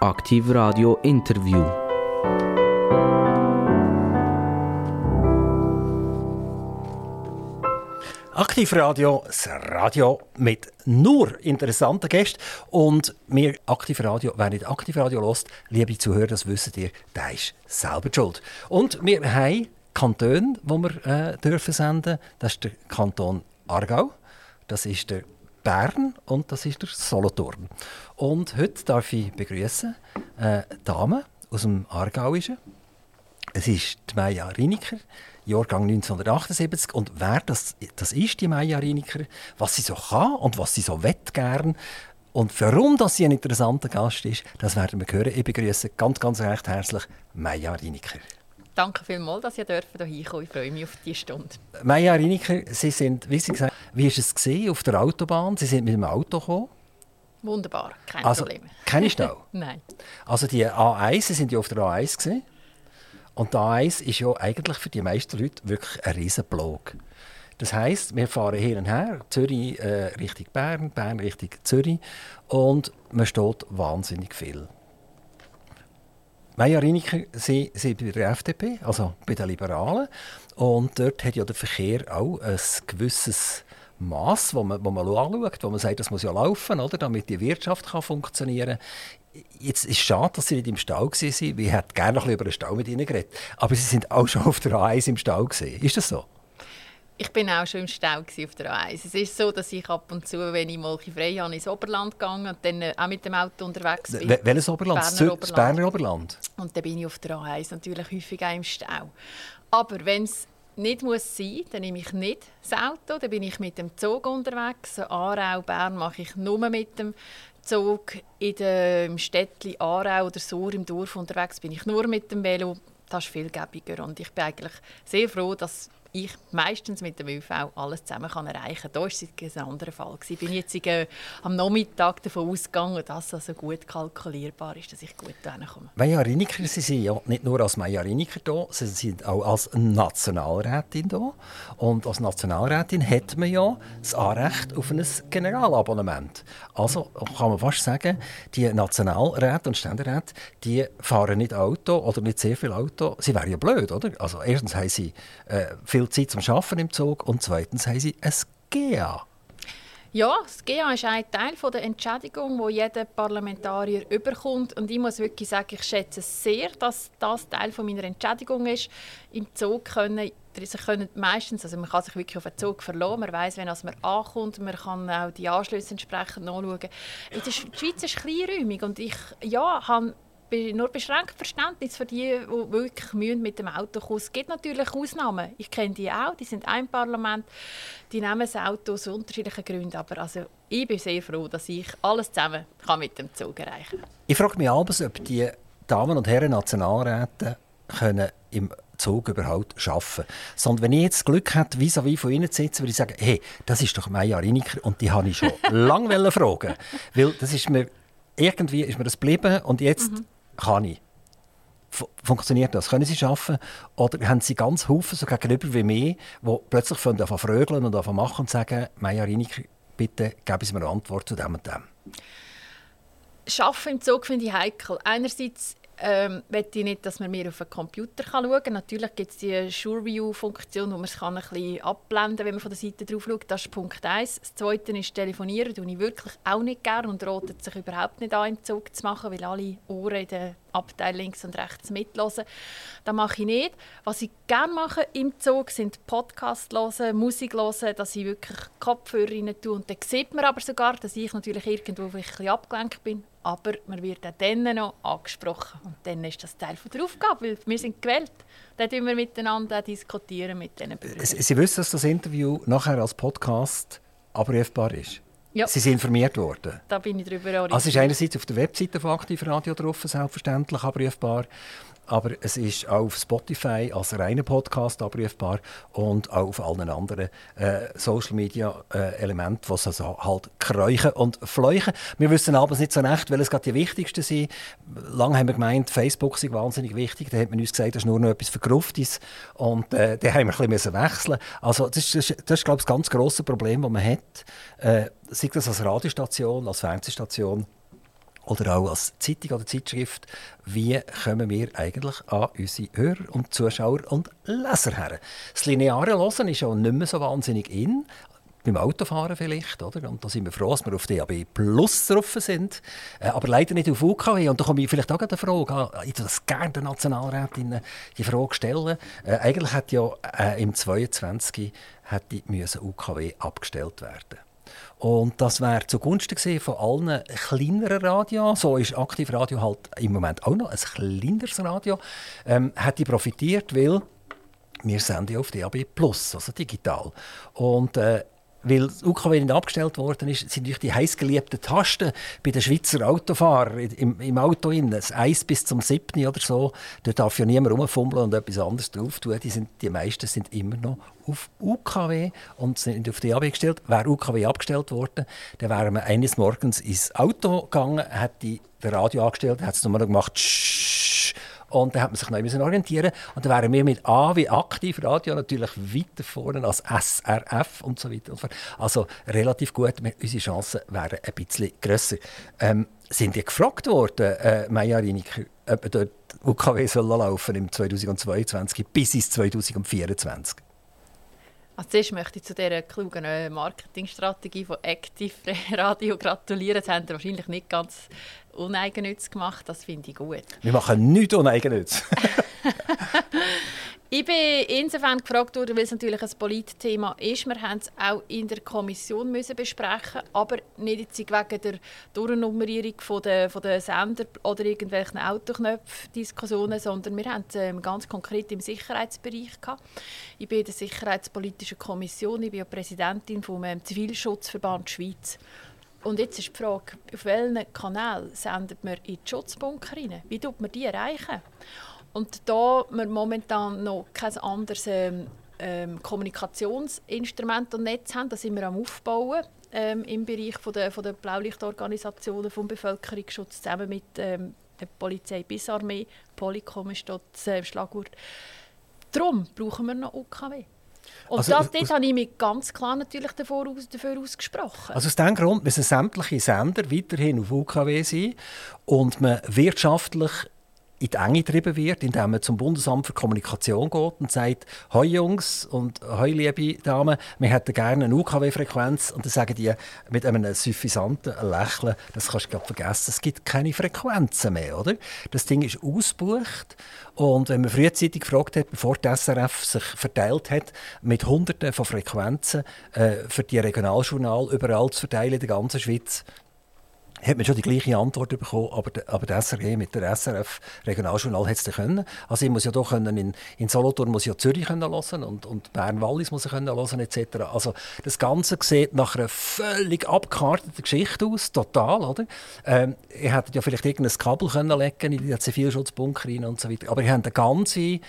Aktiv Radio Interview. Aktivradio, das Radio mit nur interessanten Gästen. Und wir Aktivradio, wer nicht Aktivradio lost, liebe Zuhörer, das wissen ihr, der ist selber schuld. Und wir haben Kantone, die wir äh, dürfen senden. Das ist der Kanton Aargau, das ist der Bern und das ist der Solothurn. Und heute darf ich begrüßen äh, Dame aus dem Aargauischen. Es ist die Maja Riniker, Jahrgang 1978. Und wer das, das ist, die Maja Riniker, was sie so kann und was sie so wett gern und warum dass sie ein interessanter Gast ist, das werden wir hören. Ich begrüße ganz, ganz recht herzlich Maja Riniker. Danke vielmals, dass ihr hier hinkommen Ich freue mich auf diese Stunde. Maja Riniker, Sie sind, wie Sie gesagt wie war es gesehen auf der Autobahn? Sie sind mit dem Auto gekommen. Wunderbar, kein also, Problem. Keine Stau? Nein. Also die A1, Sie sind ja auf der A1 gesehen. Und die A1 ist ja eigentlich für die meisten Leute wirklich ein riesen Blog. Das heisst, wir fahren hin und her, Zürich äh, Richtung Bern, Bern Richtung Zürich und man steht wahnsinnig viel. Meja Riniker, Sie sind bei der FDP, also bei den Liberalen. Und dort hat ja der Verkehr auch ein gewisses Maß, wo man, wo man anschaut, wo man sagt, das muss ja laufen, oder, damit die Wirtschaft kann funktionieren kann. Jetzt ist es schade, dass Sie nicht im Stau waren. Ich hätte gerne noch über den Stau mit Ihnen geredet. Aber Sie sind auch schon auf der A1 im Stau. Gewesen. Ist das so? Ich bin auch schon im Stau auf der A1. Es ist so, dass ich ab und zu, wenn ich mal frei habe, ins Oberland gehe und dann äh, auch mit dem Auto unterwegs bin. Welches Oberland? Berner Oberland. Das Berner Oberland? Und dann bin ich auf der A1 natürlich häufig auch im Stau. Aber wenn es nicht muss sein, dann nehme ich nicht das Auto, dann bin ich mit dem Zug unterwegs. Aarau, Bern mache ich nur mit dem Zug. In dem Städtli Aarau oder Sur im Dorf unterwegs bin ich nur mit dem Velo. Das ist viel gäbiger und ich bin eigentlich sehr froh, dass ich meistens mit dem ÖV alles zusammen kann erreichen kann. Da war es ein anderer Fall. Ich bin jetzt äh, am Nachmittag davon ausgegangen, dass es also gut kalkulierbar ist, dass ich gut hinkomme. Maja Riniker, Sie sind ja nicht nur als Maja Riniker da, Sie sind auch als Nationalrätin da. Und als Nationalrätin hat man ja das Anrecht auf ein Generalabonnement. Also kann man fast sagen, die Nationalräte und Ständeräte, die fahren nicht Auto oder nicht sehr viel Auto. Sie wären ja blöd, oder? Also erstens haben sie äh, viel viel Zeit zum Arbeiten im Zug und zweitens haben sie ein GEA. Ja, das GEA ist ein Teil der Entschädigung, die jeder Parlamentarier überkommt. Und ich muss wirklich sagen, ich schätze es sehr, dass das Teil meiner Entschädigung ist. Im Zug können sie können meistens, also man kann sich wirklich auf den Zug verlassen, man weiß, wenn man ankommt, man kann auch die Anschlüsse entsprechend nachschauen. Die Schweiz ist kleinräumig und ich ja, habe nur beschränkt Verständnis für die, die wirklich mühen mit dem Auto kommen. Es gibt natürlich Ausnahmen. Ich kenne die auch. Die sind ein Parlament. Die nehmen das Auto aus unterschiedlichen Gründen. Aber also, ich bin sehr froh, dass ich alles zusammen kann mit dem Zug erreichen kann. Ich frage mich abends, ob die Damen und Herren Nationalräte können im Zug überhaupt arbeiten Sondern wenn ich jetzt das Glück hätte, vis-à-vis von Ihnen zu sitzen, würde ich sagen, hey, das ist doch Maja Riniker und die habe ich schon lange fragen. Weil das ist mir, irgendwie ist mir das geblieben und jetzt mhm kann ich. Funktioniert das? Können Sie arbeiten? Oder haben Sie ganz Haufen so gegenüber wie mir, die plötzlich von frögeln und davon machen und sagen, Maja Riniker, bitte geben Sie mir eine Antwort zu dem und dem? Arbeiten im Zug finde ich heikel. Einerseits ähm, möchte ich nicht, dass man mehr auf den Computer schauen kann. Natürlich gibt es die SureView-Funktion, wo man es ein bisschen abblenden kann, wenn man von der Seite drauf schaut. Das ist Punkt 1. Das Zweite ist Telefonieren. Das ich wirklich auch nicht gerne und rotet sich überhaupt nicht an, im Zug zu machen, weil alle Ohren in der Abteil links und rechts mitlosen. Das mache ich nicht. Was ich gerne mache im Zug, sind Podcasts hören, Musik hören, dass ich wirklich Kopfhörer rein tue. Und dann sieht man aber sogar, dass ich natürlich irgendwo ein bisschen abgelenkt bin. Aber man wird auch dann noch angesprochen. Und dann ist das Teil der Aufgabe, weil wir sind gewählt. Dann diskutieren wir miteinander diskutieren mit diesen Bürgern. Sie wissen, dass das Interview nachher als Podcast abrufbar ist? Ja. Sie sind informiert worden? Da bin ich darüber orientiert. Also ist einerseits auf der Webseite von Aktivradio drauf, selbstverständlich abrufbar aber es ist auch auf Spotify als reiner Podcast abrufbar und auch auf allen anderen äh, Social Media äh, Elementen, die also halt kräuchen und fleuchen. Wir wissen aber nicht so recht, welches gerade die wichtigsten sind. Lange haben wir gemeint, Facebook sei wahnsinnig wichtig. Da hat man uns gesagt, das ist nur noch etwas für Gruftis und äh, da haben wir ein bisschen wechseln. Also das ist, das ist, das ist glaube ich, das ganz grosse Problem, das man hat. Äh, sei das als Radiostation, als Fernsehstation oder auch als Zeitung oder Zeitschrift, wie kommen wir eigentlich an unsere Hörer und Zuschauer und Leser her. Das lineare Hören ist auch nicht mehr so wahnsinnig in beim Autofahren vielleicht, oder? Und da sind wir froh, dass wir auf DAB Plus drauf sind, äh, aber leider nicht auf UKW. Und da komme ich vielleicht auch eine Frage ich das gerne der Nationalrätin die Frage stellen. Äh, eigentlich hat ja äh, im 22 hätte UKW abgestellt werden. Und das wäre zugunsten von allen kleineren Radios. So ist Aktivradio halt im Moment auch noch ein kleineres Radio. Ähm, hätte profitiert, weil wir senden auf DAB Plus, also digital. Und äh, weil das UKW nicht abgestellt worden ist, sind durch die heißgeliebten Tasten bei den Schweizer Autofahrern im, im Auto innen, das 1 bis zum 7. oder so, da darf ja niemand rumfummeln und etwas anderes drauf tun. Die, sind, die meisten sind immer noch auf UKW und sind auf DAB gestellt. Wäre UKW abgestellt worden, dann wären wir eines Morgens ins Auto gegangen, hätte den Radio angestellt, hat es nochmal gemacht, und dann hat man sich neu orientieren Und dann wären wir mit A wie aktiv Radio natürlich weiter vorne als SRF und so weiter. Also relativ gut. Unsere Chancen wären ein bisschen grösser. Ähm, sind die gefragt worden, äh, Maja Riniker, ob dort UKW soll laufen im 2022 bis ins 2024? Als zuerst möchte ich zu dieser klugen äh, Marketingstrategie von Active Radio gratulieren. Das haben wahrscheinlich nicht ganz uneigennütz gemacht. Das finde ich gut. Wir machen nichts uneigennütz. Ich bin insofern gefragt worden, weil es natürlich ein Politthema ist. Wir haben es auch in der Kommission müssen besprechen, aber nicht wegen der Durchnummerierung von der, von der Sender oder irgendwelchen Autoknöpfe-Diskussionen, sondern wir haben es ähm, ganz konkret im Sicherheitsbereich gehabt. Ich bin in der Sicherheitspolitischen Kommission, ich bin ja Präsidentin vom ähm, Zivilschutzverband Schweiz. Und jetzt ist die Frage, auf welchen Kanal sendet man in die Schutzbunker rein? Wie tut man die erreichen? Und da wir momentan noch kein anderes ähm, ähm, Kommunikationsinstrument und Netz haben, das sind wir am Aufbauen ähm, im Bereich von der, von der Blaulichtorganisationen vom Bevölkerungsschutz zusammen mit ähm, der Polizei bis Armee, Polycom ist dort das äh, Schlagwort. Darum brauchen wir noch UKW. Und also, das, dort habe ich mich ganz klar natürlich dafür, aus, dafür ausgesprochen. Also aus diesem Grund müssen sämtliche Sender weiterhin auf UKW sein und man wirtschaftlich in die Enge getrieben wird, indem man zum Bundesamt für Kommunikation geht und sagt, «Hoi Jungs und hoi liebe Damen, wir hätten gerne eine UKW-Frequenz.» Und dann sagen die mit einem suffisanten Lächeln, «Das kannst du vergessen, es gibt keine Frequenzen mehr.» oder? Das Ding ist ausgebucht und wenn man frühzeitig gefragt hat, bevor die SRF sich verteilt hat, mit Hunderten von Frequenzen äh, für die Regionaljournal überall zu verteilen in der ganzen Schweiz, hat man schon die gleiche Antwort bekommen, aber, aber der SRG mit der SRF Regionaljournal hat es können. Also ich muss ja doch können, in, in Solothurn muss ich ja Zürich können hören und, und Bern-Wallis muss ich können hören etc. Also das Ganze sieht nach einer völlig abgekarteten Geschichte aus, total, oder? Ähm, ihr hättet ja vielleicht irgendein Kabel können legen in die Zivilschutzbunker rein und so weiter, aber ihr habt eine ganze äh,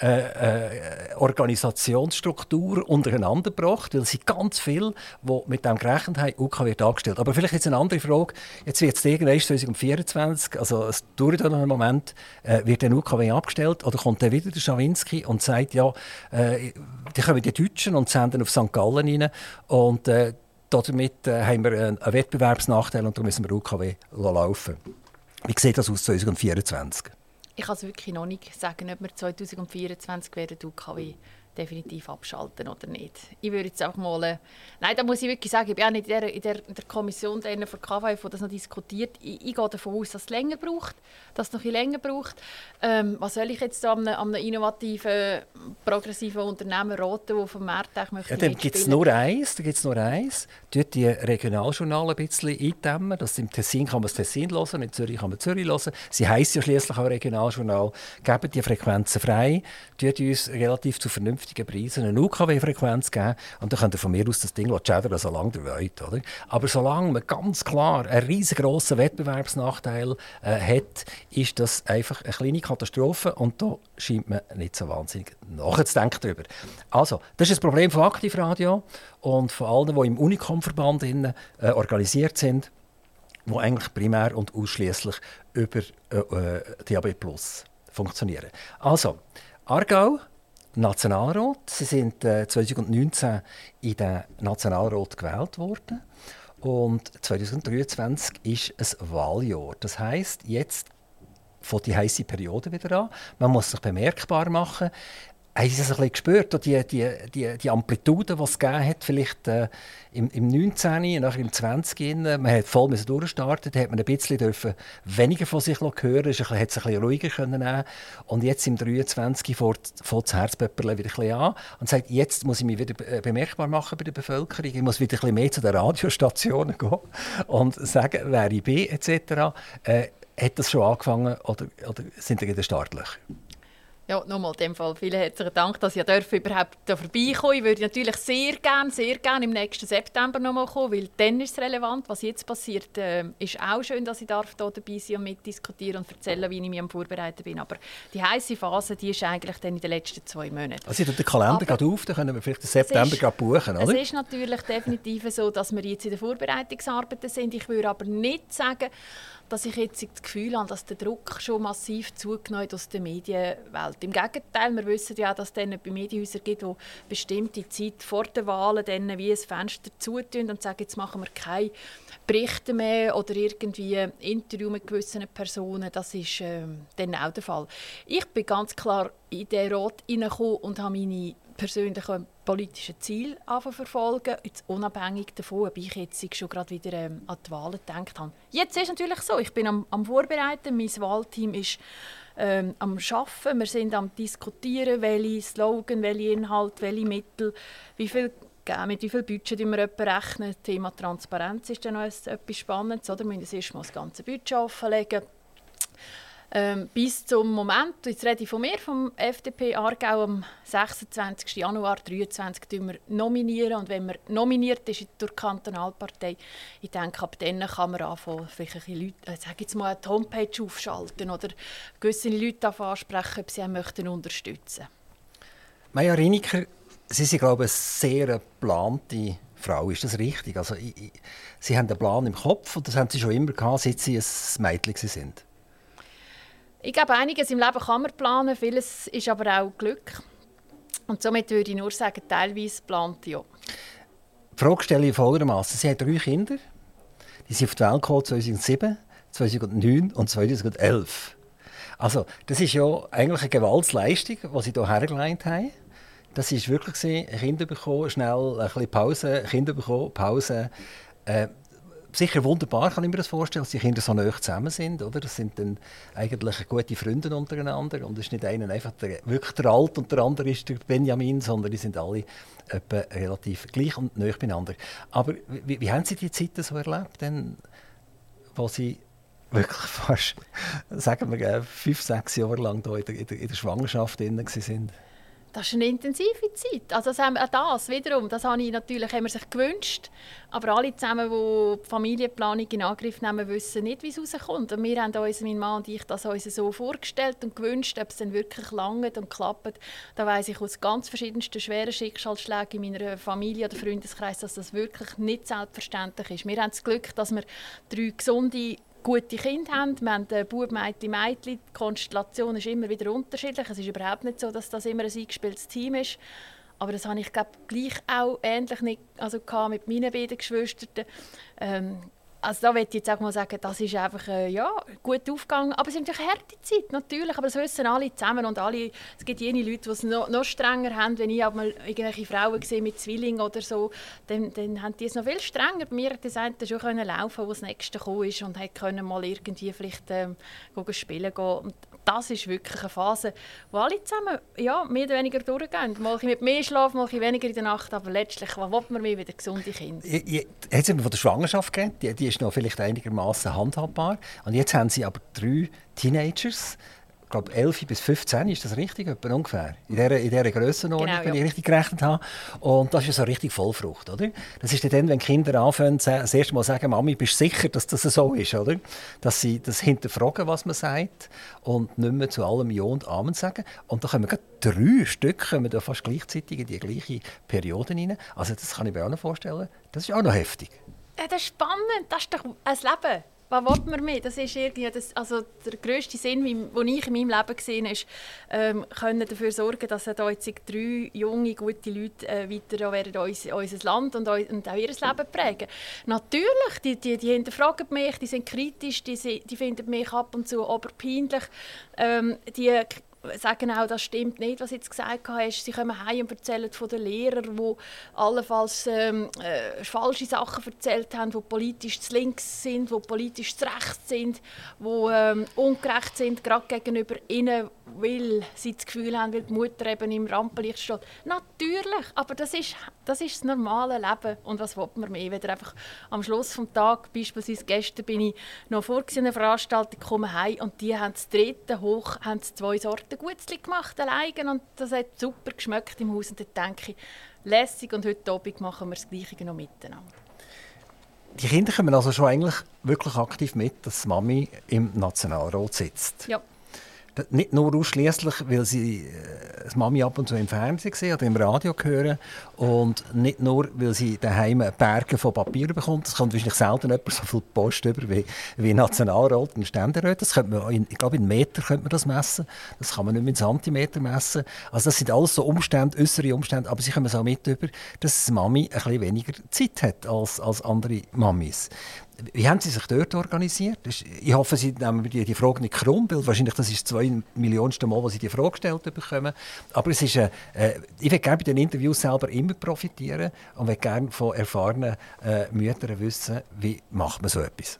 äh, Organisationsstruktur untereinander gebracht, weil sie ganz viel, die mit dem gerechnet haben, UK wird angestellt. Aber vielleicht jetzt eine andere Frage. Jetzt wird es irgendwann 2024, also es dauert noch einen Moment, äh, wird der UKW abgestellt oder kommt dann wieder der Schawinski und sagt, ja, äh, die kommen die Deutschen und senden auf St. Gallen rein und äh, damit äh, haben wir einen, Wettbewerbsnachteil und darum müssen wir UKW laufen. Wie sieht das aus 2024? Ich kann es wirklich noch nicht sagen, ob wir 2024 werden UKW definitiv abschalten oder nicht. Ich würde jetzt einfach mal... Äh, nein, da muss ich wirklich sagen, ich bin auch nicht in der, in der, in der Kommission der von die das noch diskutiert. Ich, ich, gehe davon aus, dass es länger braucht, dass es noch ein länger braucht. Ähm, was soll ich jetzt da an einem, einem innovativen, progressiven Unternehmen raten, der vom Markt möchte ja, Dann gibt es nur eins, da gibt's nur eins. Dort die Regionaljournale ein bisschen eindämmen. Das Im Tessin kann man das Tessin hören, in Zürich kann man Zürich hören. Sie heisst ja schließlich auch Regionaljournal. Geben die Frequenzen frei, tut uns relativ zu vernünftigen vernünftigen Preisen eine UKW-Frequenz geben und dann könnt ihr von mir aus das Ding schädern, so lange ihr wollt. Oder? Aber solange man ganz klar einen riesengroßen Wettbewerbsnachteil äh, hat, ist das einfach eine kleine Katastrophe und da scheint man nicht so wahnsinnig nachzudenken darüber. Also, das ist das Problem von Aktivradio und von allen, die im Unicom-Verband äh, organisiert sind, die eigentlich primär und ausschließlich über äh, äh DAB Plus funktionieren. Also, Aargau, Nationalrat. Sie sind äh, 2019 in den Nationalrat gewählt worden. Und 2023 ist ein Wahljahr. Das heißt, jetzt fängt die heiße Periode wieder an. Man muss sich bemerkbar machen. Haben Sie das ein bisschen gespürt, die, die, die, die Amplitude, die es gegeben hat, vielleicht äh, im, im 19., nachher im 20. Man hat voll durchstarten, da hat man ein bisschen dürfen weniger von sich hören, es hat es ein bisschen ruhiger können. Und jetzt im 23. fängt das Herzpöpperle wieder ein an und sagt, jetzt muss ich mich wieder äh, bemerkbar machen bei der Bevölkerung, ich muss wieder ein bisschen mehr zu den Radiostationen gehen und sagen, wer ich bin, etc. Äh, hat das schon angefangen oder, oder sind wir in den Startlöchern? Ja, nochmal in dem Fall vielen herzlichen Dank, dass ich überhaupt da vorbeikommen Ich würde natürlich sehr gerne, sehr gerne im nächsten September nochmal kommen, weil dann ist es relevant. Was jetzt passiert, äh, ist auch schön, dass ich darf hier dabei sein und mitdiskutieren und erzählen, wie ich mich am Vorbereiten bin. Aber die heiße Phase, die ist eigentlich dann in den letzten zwei Monaten. Also der Kalender geht auf, dann können wir vielleicht den September ist, buchen, oder? Es ist natürlich definitiv so, dass wir jetzt in den Vorbereitungsarbeiten sind. Ich würde aber nicht sagen, dass ich jetzt das Gefühl habe, dass der Druck schon massiv zugenommen hat aus der Medienwelt. Im Gegenteil, wir wissen ja, dass es dann bei Medienhäusern gibt, die bestimmte Zeit vor der Wahlen dann wie ein Fenster zutun und sagen, jetzt machen wir keine Berichte mehr oder irgendwie Interview mit gewissen Personen. Das ist äh, dann auch der Fall. Ich bin ganz klar in den Rat hineingekommen und habe meine persönlichen politischen Ziele verfolgen, jetzt unabhängig davon, ob ich jetzt schon gerade wieder ähm, an die Wahlen gedacht habe. Jetzt ist es natürlich so, ich bin am, am Vorbereiten, mein Wahlteam ist ähm, am Arbeiten, wir sind am Diskutieren, welche Slogan, welche Inhalte, welche Mittel, wie viel mit wie viel Budget wir rechnen. Das Thema Transparenz ist dann noch etwas Spannendes. Oder? Wir müssen erst mal das ganze Budget offenlegen. Ähm, bis zum Moment, jetzt rede ich von mir, vom FDP Aargau, am 26. Januar 2023 wir nominieren. Und wenn man nominiert ist durch die Kantonalpartei, ich denke, ab dann kann man anfangen, vielleicht Leute, äh, sage jetzt mal, eine Homepage aufschalten oder gewisse Leute ansprechen, ob sie möchten unterstützen Maja Riniker, Sie sind, glaube ich, eine sehr geplante Frau. Ist das richtig? Also, ich, ich, Sie haben einen Plan im Kopf und das haben Sie schon immer gehabt, seit Sie ein Mädchen sind. Ich glaube, einiges im Leben kann man planen, vieles ist aber auch Glück. Und somit würde ich nur sagen, teilweise plant ja. Die Frage stelle ich folgendermaßen: Sie haben drei Kinder. Die sind auf die Welt gekommen 2007, 2009 und 2011. Also, das ist ja eigentlich eine Gewaltsleistung, die Sie hier hergelegt haben. Das war wirklich Kinder bekommen, schnell ein bisschen Pause, Kinder bekommen, Pause. Äh, sicher wunderbar, kann ich mir das vorstellen, dass die Kinder so nah zusammen sind. Oder? Das sind dann eigentlich gute Freunde untereinander. Und es ist nicht einer einfach der, wirklich der Alt und der andere ist der Benjamin, sondern die sind alle etwa relativ gleich und nah beieinander. Aber wie, wie haben Sie die Zeit so erlebt, denn, wo Sie wirklich fast, sagen wir, äh, fünf, sechs Jahre lang der, in der, in der Schwangerschaft drin waren? Das ist eine intensive Zeit. Also das, haben, das wiederum, das habe ich natürlich haben wir sich gewünscht. Aber alle zusammen, die die Familienplanung in Angriff nehmen, wissen nicht, wie es rauskommt. Und wir haben uns, mein Mann und ich, das uns so vorgestellt und gewünscht, ob es dann wirklich langt und klappt. Da weiss ich aus ganz verschiedensten schweren Schicksalsschlägen in meiner Familie oder Freundeskreis, dass das wirklich nicht selbstverständlich ist. Wir haben das Glück, dass wir drei gesunde gute Kinder haben. Wir haben Bub, Mädchen, Mädchen. Die Konstellation ist immer wieder unterschiedlich. Es ist überhaupt nicht so, dass das immer ein eingespieltes Team ist. Aber das habe ich glaube gleich auch ähnlich nicht, also mit meinen beiden Geschwistern. Ähm, also da würde ich jetzt auch mal sagen, das ist einfach äh, ja, gut aufgegangen. Aber es ist natürlich eine harte Zeit, natürlich. Aber das wissen alle zusammen. Und alle, es gibt jene Leute, die es noch, noch strenger haben. Wenn ich mal irgendwelche Frauen sehe mit Zwillingen oder so, dann, dann haben die es noch viel strenger. Bei mir hat das eine schon können laufen, wo das nächste gekommen und können mal irgendwie vielleicht ähm, spielen gehen. Und das ist wirklich eine Phase, wo alle zusammen ja, mehr oder weniger durchgehen. Mal mit mehr Schlaf, mal weniger in der Nacht, aber letztlich was will man mehr wieder gesunde Kinder. Jetzt haben wir von der Schwangerschaft geredet, die, die ist noch vielleicht einigermaßen handhabbar. Und jetzt haben Sie aber drei Teenagers glaube 11 bis 15, ist das richtig? Etwa ungefähr. In dieser, in dieser Grössenordnung, genau, wenn ja. ich richtig gerechnet habe. Und das ist ja so richtig Vollfrucht, oder? Das ist dann, wenn Kinder anfangen, das erste Mal sagen, Mami, bist du sicher, dass das so ist, oder? Dass sie das hinterfragen, was man sagt und nicht mehr zu allem Ja und Amen sagen. Und da kommen drei Stück kommen da fast gleichzeitig in die gleiche Periode rein. Also das kann ich mir auch noch vorstellen. Das ist auch noch heftig. Ja, das ist spannend. Das ist doch ein Leben. Was will man mehr? Das ist irgendwie das, also der grösste Sinn, den ich in meinem Leben gesehen habe, ist, ähm, können dafür sorgen, dass da jetzt drei junge, gute Leute äh, weiter werden unser, unser Land und, und, auch ihr Leben prägen. Natürlich, die, die, die hinterfragen mich, die sind kritisch, die, die finden mich ab und zu oberpeinlich. Ähm, die sagen auch, das stimmt nicht, was du jetzt gesagt hast. Sie kommen heim und erzählen von den Lehrern, die allenfalls ähm, äh, falsche Sachen erzählt haben, die politisch zu links sind, die politisch zu rechts sind, die ähm, ungerecht sind, gerade gegenüber ihnen, weil sie das Gefühl haben, weil die Mutter eben im Rampenlicht steht. Natürlich, aber das ist, das ist das normale Leben. Und was will man mehr? Wenn einfach am Schluss des Tages, beispielsweise gestern bin ich noch vor einer Veranstaltung, komme heim und die haben das dritte hoch, haben zwei Sorten Gutzli gemacht, alleine. Und das hat super geschmeckt im Haus. Und dann denke ich, lässig und heute Abend machen wir das Gleiche noch miteinander. Die Kinder kommen also schon eigentlich wirklich aktiv mit, dass Mami im Nationalrat sitzt. Ja. Nicht nur ausschließlich, weil sie äh, das Mami ab und zu im Fernsehen sehen oder im Radio hören und nicht nur, weil sie daheim Berge von Papier bekommt. Es kommt wahrscheinlich selten jemand so viel Post über wie, wie Nationalrat und Ständerat. Das könnte man, in, ich glaube, in Meter könnte man das messen. Das kann man nicht mit Zentimeter messen. Also das sind alles so Umstände, äußere Umstände, aber sie kommen so mit über, dass Mami ein bisschen weniger Zeit hat als, als andere Mamis. Wie haben Sie sich dort organisiert? Ich hoffe, Sie nehmen die, die Frage nicht krumm, weil wahrscheinlich das ist das zwei Millionste Mal, wo Sie die Frage gestellt bekommen. Aber es ist, äh, ich will gerne bei den Interviews selber immer profitieren und will gerne von erfahrenen äh, Müttern wissen, wie macht man so etwas.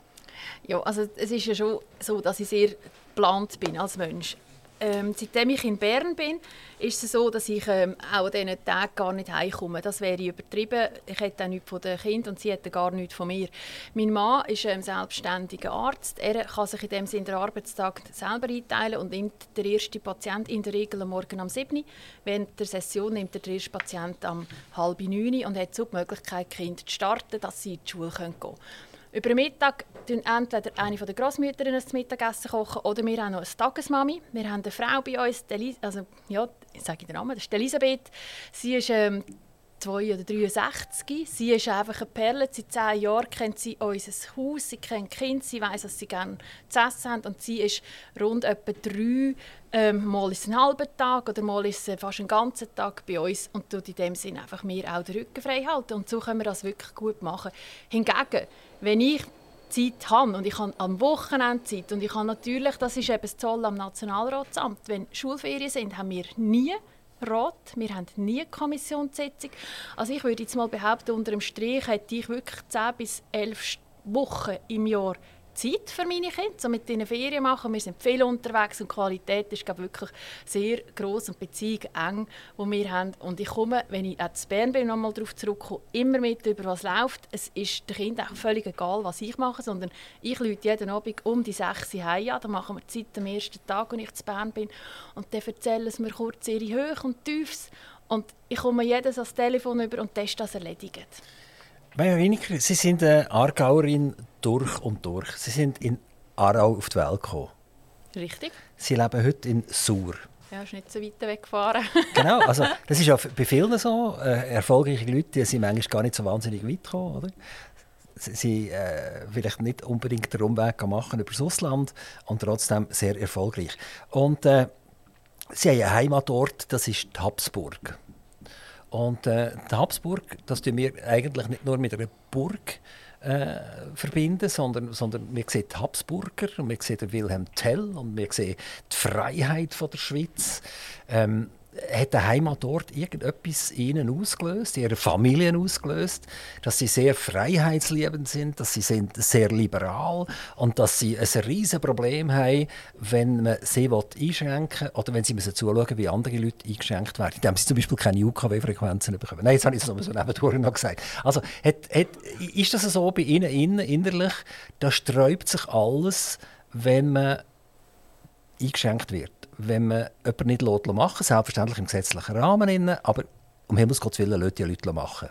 Ja, also es ist ja schon so, dass ich sehr geplant bin als Mensch. Ähm, seitdem ich in Bern bin, ist es so, dass ich ähm, auch an diesen Tagen gar nicht heimkomme. Das wäre übertrieben. Ich hätte auch nichts von den Kindern und sie hätten gar nichts von mir. Mein Mann ist ein selbstständiger Arzt. Er kann sich in dem Sinne den Arbeitstag selber einteilen und nimmt der erste Patient in der Regel am Morgen um 7 Uhr. Während der Session nimmt er der erste Patient um halb 9 Uhr und hat so die Möglichkeit, Kinder zu starten, dass sie in die Schule gehen können. Über den Mittag kochen entweder eine der Großmütter das Mittagessen kochen oder wir haben noch eine Tagesmami. Wir haben eine Frau bei uns, also ja, sage den Namen, das ist Elisabeth. Sie ist ähm, 2 oder 63. Sie ist einfach eine Perle. Seit zehn Jahren kennt sie unser Haus, sie kennt Kind, sie weiß, was sie gerne zu essen haben. Und sie ist rund etwa drei, ähm, mal ist einen halben Tag oder mal ist es fast einen ganzen Tag bei uns und tut in dem Sinne einfach mir auch den Rücken frei halten. Und so können wir das wirklich gut machen. Hingegen, wenn ich Zeit habe und ich habe am Wochenende Zeit und ich habe natürlich, das ist eben das Zoll am Nationalratsamt, wenn Schulferien sind, haben wir nie Rat, wir haben nie Kommissionssitzung. Also ich würde jetzt mal behaupten, unter dem Strich hätte ich wirklich 10 bis 11 Wochen im Jahr Zeit für meine Kinder, so mit ihnen Ferien machen. Wir sind viel unterwegs und die Qualität ist glaube wirklich sehr groß und Beziehung eng, die wir haben. Und ich komme, wenn ich zu Bern bin, nochmal darauf zurückkomme, immer mit über was läuft. Es ist den Kindern auch völlig egal, was ich mache, sondern ich lüte jeden Abend um die 6 Uhr heim an. Dann machen wir Zeit am ersten Tag, wenn ich zu Bern bin. Und dann erzählen sie mir kurz ihre Höhe und Tiefs. Und ich komme jedes ans Telefon über und das ist das erledigt. Maja Winiker, Sie sind eine Aargauerin durch und durch. Sie sind in Aarau auf die Welt gekommen. Richtig. Sie leben heute in Sur. Ja, ist nicht so weit weggefahren. genau, also das ist ja bei vielen so. Äh, erfolgreiche Leute die sind manchmal gar nicht so wahnsinnig weit gekommen, oder? Sie äh, vielleicht nicht unbedingt den Umweg machen über das Ausland und trotzdem sehr erfolgreich. Und äh, sie haben einen Heimatort, das ist die Habsburg. Und äh, die Habsburg, das tun wir eigentlich nicht nur mit einer Burg äh, verbinden, sondern, sondern wir sehen die Habsburger und wir sehen den Wilhelm Tell und wir sehen die Freiheit von der Schweiz. Ähm, hat der Heimatort irgendetwas ihnen ausgelöst, ihre Familien ausgelöst, dass sie sehr freiheitsliebend sind, dass sie sind sehr liberal und dass sie ein riesiges Problem haben, wenn man sie einschränken will oder wenn sie müssen zuschauen wie andere Leute eingeschränkt werden, indem sie zum Beispiel keine UKW-Frequenzen bekommen. Nein, jetzt habe ich es nur so nebendurch noch gesagt. Also hat, hat, ist das so bei Ihnen innen, innerlich, da sträubt sich alles, wenn man eingeschränkt wird? Wenn man jemanden nicht machen lässt, selbstverständlich im gesetzlichen Rahmen, aber um Himmels Gottes Willen lässt die Leute machen.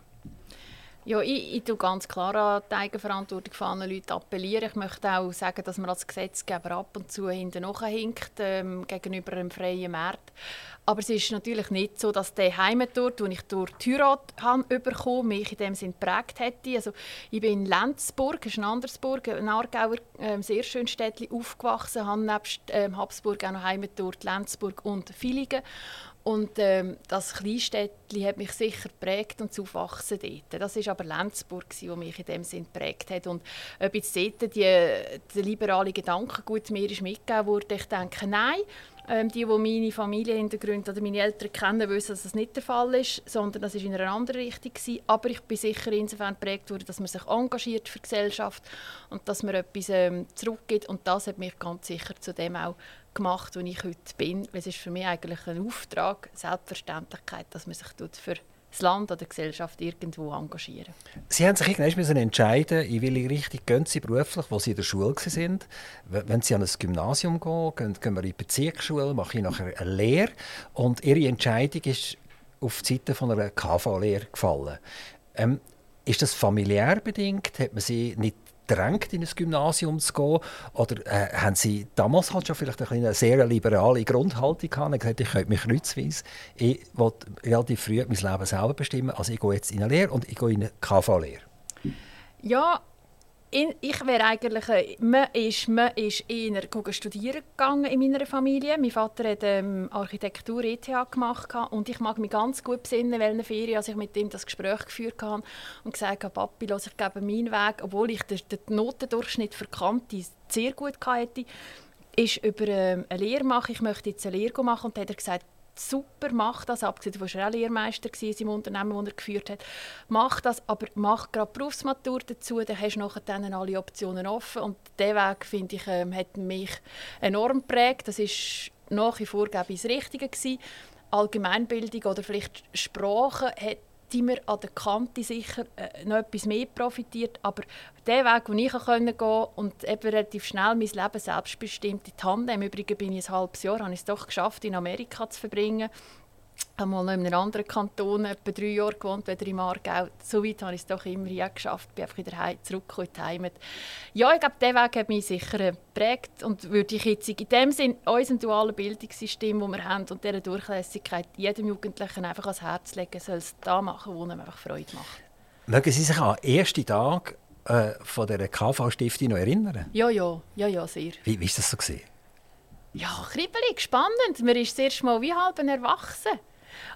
Ja, ich, ich tue ganz klar an die Eigenverantwortung von anderen Leuten appellieren. Ich möchte auch sagen, dass man als Gesetzgeber ab und zu hinten hinkt ähm, gegenüber einem freien Markt. Aber es ist natürlich nicht so, dass der Heimatort, den ich durch die Heirat bekommen mich in dem Sinn geprägt hätte. Also, ich bin in Lenzburg, das ist ein Aargauer, äh, sehr schönes Städtchen, aufgewachsen, habe nebst ähm, Habsburg auch noch Heimatort Lenzburg und Villingen. Und ähm, das Kleinstädtchen hat mich sicher geprägt und das Aufwachsen dort. Das war aber Lenzburg, das mich in dem Sinn geprägt hat. Und ob jetzt dort die, die liberale Gedankengut mir ist mitgegeben wurde, ich denke, nein. Ähm, die, die meine Familienhintergründe oder meine Eltern kennen, wissen, dass das nicht der Fall ist, sondern das war in einer anderen Richtung. Gewesen. Aber ich bin sicher insofern geprägt worden, dass man sich engagiert für die Gesellschaft und dass man etwas ähm, zurückgibt. Und das hat mich ganz sicher zu dem auch gemacht, wo ich heute bin. Es ist für mich eigentlich ein Auftrag, Selbstverständlichkeit, dass man sich für das Land oder die Gesellschaft irgendwo engagieren. Sie haben sich irgendwann entscheiden, in welche Richtung gehen Sie beruflich, wo Sie in der Schule sind. Wenn Sie an ein Gymnasium gehen, gehen, gehen wir in die Bezirksschule, machen nachher eine Lehre. Und Ihre Entscheidung ist auf die Seite von einer KV-Lehre gefallen. Ähm, ist das familiär bedingt? Hat man Sie nicht gedrängt, in ein Gymnasium zu gehen? Oder äh, haben Sie damals halt schon vielleicht eine sehr liberale Grundhaltung gehabt und gesagt, ich könnte mich kreuzweise, ich will relativ früh mein Leben selber bestimmen, also ich gehe jetzt in eine Lehre und ich gehe in eine KV-Lehre? Ja, ich wäre eigentlich, äh, man ist, man ist eher studieren gegangen in meiner Familie. Mein Vater hat ähm, Architektur ETH gemacht und ich mag mich ganz gut besinnen, welche Ferien, als ich mit ihm das Gespräch geführt habe und gesagt habe, Papi, los, ich gebe meinen Weg, obwohl ich den, den Notendurchschnitt für Kanti sehr gut hatte, ist über ähm, eine Lehre machen. Ich möchte jetzt eine Lehre machen und dann hat er gesagt, super, mach das, abgesehen davon war er auch Lehrmeister im Unternehmen, das er geführt hat. Mach das, aber mach gerade Berufsmatur dazu, dann hast du nachher dann alle Optionen offen und der Weg, finde ich, ähm, hat mich enorm geprägt. Das ist nach wie vor, glaube ich, das Richtige gewesen. Allgemeinbildung oder vielleicht Sprache hat die mir an der Kante sicher äh, noch etwas mehr profitiert. Aber der Weg, den ich gehen konnte und eben relativ schnell mein Leben selbstbestimmt in die Hand Im Übrigen bin ich ein halbes Jahr, habe ich es doch geschafft, in Amerika zu verbringen einmal noch in einem anderen Kanton etwa drei Jahre gewohnt, wieder im Aargau. So weit habe ich es doch immer hier geschafft, bin einfach wieder heim, zurück in die Heimat. Ja, ich glaube, dieser Weg hat mich sicher geprägt und würde ich jetzt in dem Sinn unserem dualen Bildungssystem, das wir haben und dieser Durchlässigkeit jedem Jugendlichen einfach ans Herz legen, soll es da machen, wo ihm einfach Freude macht. Mögen Sie sich an den ersten Tag äh, von der KV-Stiftung noch erinnern? Ja, ja, ja, ja, sehr. Wie war das so? Gewesen? Ja, kribbelig, spannend. Man ist das Mal wie halb erwachsen.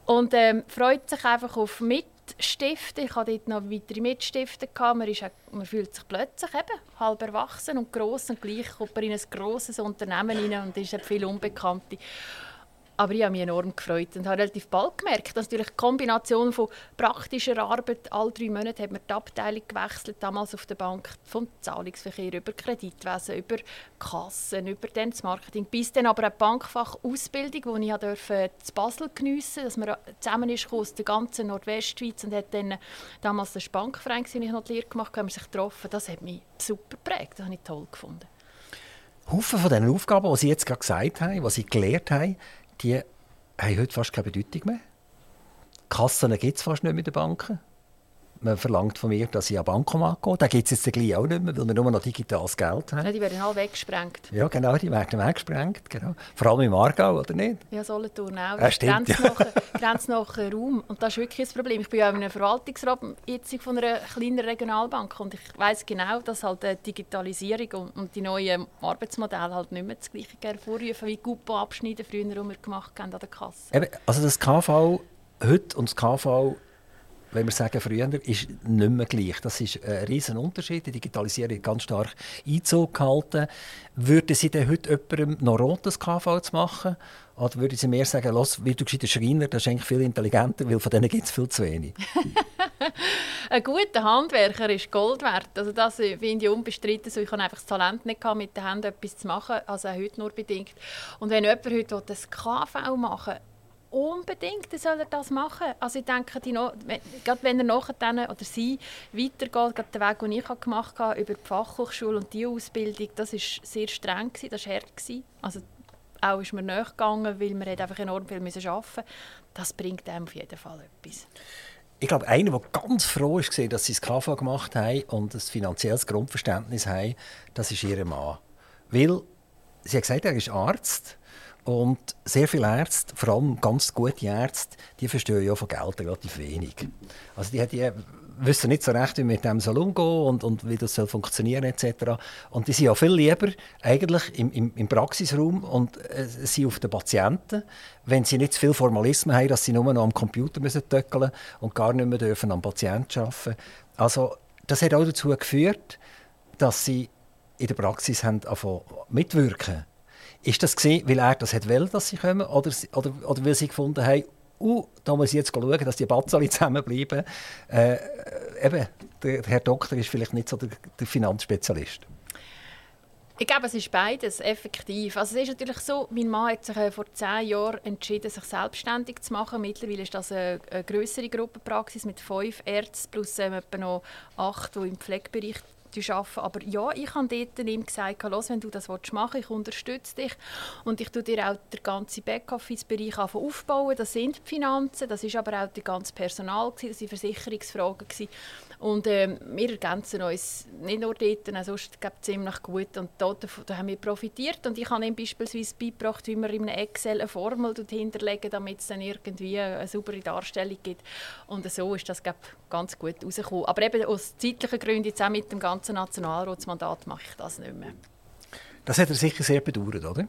Und ähm, freut sich einfach auf Mitstiften. Ich hatte dort noch weitere Mitstiften. Man, ist, man fühlt sich plötzlich eben halb erwachsen und gross und gleich kommt man in ein grosses Unternehmen rein und ist viel Unbekannte. Aber ich habe mich enorm gefreut und habe relativ bald gemerkt, dass natürlich die Kombination von praktischer Arbeit, alle drei Monate hat man die Abteilung gewechselt, damals auf der Bank, vom Zahlungsverkehr über Kreditwesen, über Kassen, über dann das Marketing, bis dann aber eine Bankfachausbildung, die ich durfte zu Basel geniessen dass man zusammen ist aus der ganzen Nordwestschweiz und hat dann damals der Bankverein, den ich noch die Lehre gemacht habe, haben sich getroffen. Das hat mich super geprägt, das habe ich toll gefunden. Haufen von diesen Aufgaben, die Sie jetzt gerade gesagt haben, die Sie gelernt haben, die haben heute fast keine Bedeutung mehr. Kassen gibt es fast nicht mehr in den Banken man verlangt von mir, dass ich an Bankomat gehe. Da gibt es jetzt gleich auch nicht mehr, weil wir nur noch digitales Geld haben. Ja, die werden alle weggesprengt. Ja, genau, die werden weggesprengt. Genau. Vor allem im Aargau, oder nicht? Ja, Solothurn auch. Ja, stimmt. Grenznacher Raum. Und das ist wirklich ein Problem. Ich bin ja in einem Verwaltungsrat jetzt von einer kleinen Regionalbank und ich weiß genau, dass halt die Digitalisierung und die neuen Arbeitsmodelle halt nicht mehr das Gleiche hervorrufen, wie Coupo-Abschneiden früher wir gemacht haben an der Kasse. Eben, also das KV heute und das KV wenn wir sagen früher, ist nicht mehr gleich. Das ist ein riesen Unterschied. Die Digitalisierung hat ganz stark Einzug gehalten. Würden Sie denn heute jemandem noch rotes KV zu machen? Oder würden Sie mehr sagen, los, wie du gescheiter Schreiner, das ist eigentlich viel intelligenter, weil von denen gibt es viel zu wenig? ein guter Handwerker ist Gold wert. Also das finde ich unbestritten. Ich habe einfach das Talent nicht gehabt, mit den Händen etwas zu machen, also heute nur bedingt. Und wenn jemand heute das KV machen will, unbedingt soll er das machen. Also ich denke, die no, gerade wenn er nachher dann, oder sie weitergeht, gerade den Weg, den ich gemacht habe, über die Fachhochschule und die Ausbildung, das war sehr streng, gewesen, das war hart. Gewesen. Also auch ist mir nachgegangen, weil wir einfach enorm viel arbeiten mussten. Das bringt einem auf jeden Fall etwas. ich glaube, einer, der ganz froh ist, dass sie das KV gemacht haben und ein finanzielles Grundverständnis haben, das ist ihr Mann. Weil, sie hat gesagt, er ist Arzt und sehr viele Ärzte, vor allem ganz gute Ärzte, die verstehen ja von Geld relativ wenig. Also die, die wissen nicht so recht, wie mit dem Salon gehen und, und wie das soll funktionieren etc. Und die sind ja viel lieber eigentlich im, im, im Praxisraum und äh, sind auf den Patienten, wenn sie nicht zu viel Formalismen haben, dass sie nur noch am Computer müssen töckeln und gar nicht mehr dürfen am Patienten arbeiten. Also das hat auch dazu geführt, dass sie in der Praxis haben mitwirken. Ist das gesehen, weil er das will, dass sie kommen, oder, oder, oder weil sie gefunden haben, uh, da muss ich jetzt schauen, dass die Batzali zusammenbleiben. Äh, eben, der Herr Doktor ist vielleicht nicht so der, der Finanzspezialist. Ich glaube, es ist beides effektiv. Also es ist natürlich so, mein Mann hat sich äh, vor zehn Jahren entschieden, sich selbstständig zu machen. Mittlerweile ist das eine, eine größere Gruppenpraxis mit fünf Ärzten plus ähm, etwa noch acht, die im Pflegebereich arbeiten. Aber ja, ich habe dort ihm gesagt, wenn du das machen willst, ich unterstütze dich. Und ich tue dir auch den ganzen Backoffice-Bereich aufbauen. Das sind die Finanzen, das ist aber auch das ganze Personal, das waren Versicherungsfragen. Und äh, wir ergänzen uns nicht nur dort, sondern sonst ziemlich gut. Und da, da haben wir profitiert. Und ich habe ihm beispielsweise beigebracht, wie man in einem Excel eine Formel hinterlegen damit es dann irgendwie eine saubere Darstellung gibt. Und so ist das glaub, ganz gut rausgekommen. Aber eben aus zeitlichen Gründen, jetzt auch mit dem ganzen Nationalratsmandat, mache ich das nicht mehr. Das hat er sicher sehr bedauert, oder?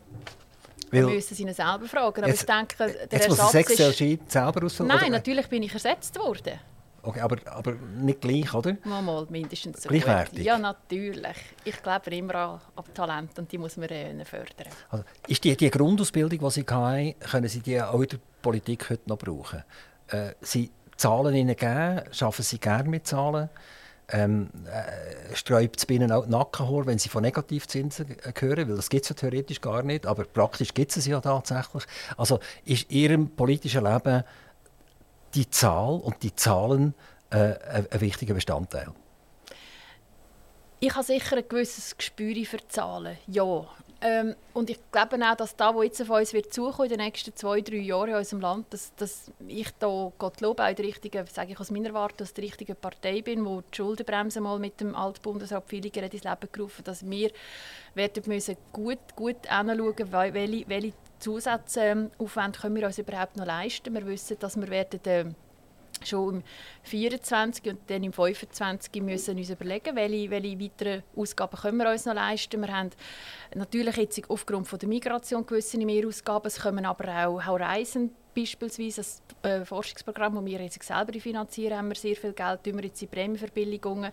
Weil wir müssen sie selber fragen. Aber jetzt, ich denke, der jetzt Ersatz muss er ist... selber auswählen? Nein, natürlich bin ich ersetzt worden. Okay, aber, aber nicht gleich, oder? Mal, mal mindestens so Gleichwertig? Gut. Ja, natürlich. Ich glaube immer an, an Talent und die muss man äh, fördern. Also, ist die, die Grundausbildung, die Sie hatten, können Sie die auch in der Politik heute noch brauchen? Äh, Sie Zahlen Ihnen geben, arbeiten Sie gerne mit Zahlen? Ähm, äh, sträubt es bei Ihnen auch die Nackenhaar, wenn Sie von Negativzinsen hören? Weil das gibt es ja theoretisch gar nicht, aber praktisch gibt es ja tatsächlich. Also ist Ihrem politischen Leben die Zahl und die Zahlen äh, ein wichtiger Bestandteil? Ich habe sicher ein gewisses Gespür für Zahlen, ja. Ähm, und ich glaube auch, dass da, was jetzt auf uns wird zukommen in den nächsten zwei, drei Jahren in unserem Land, dass, dass ich da Gott lobe, auch die richtige, sage ich aus meiner Warte, dass die richtige Partei bin, wo die Schuldenbremse mal mit dem Altbundesrat Pfilliger ins Leben gerufen dass wir werden müssen gut, gut hinschauen, welche, welche Zusatzaufwände können wir uns überhaupt noch leisten. Wir wissen, dass wir werden, äh, schon im 24 und dann im 25 müssen uns überlegen, welche, welche weiteren Ausgaben können wir uns noch leisten. Wir haben natürlich jetzt aufgrund von der Migration gewisse Mehrausgaben, es kommen aber auch, auch Reisen beispielsweise das äh, Forschungsprogramm, das wir jetzt selber finanzieren, haben wir sehr viel Geld, wir jetzt in Prämienverbilligungen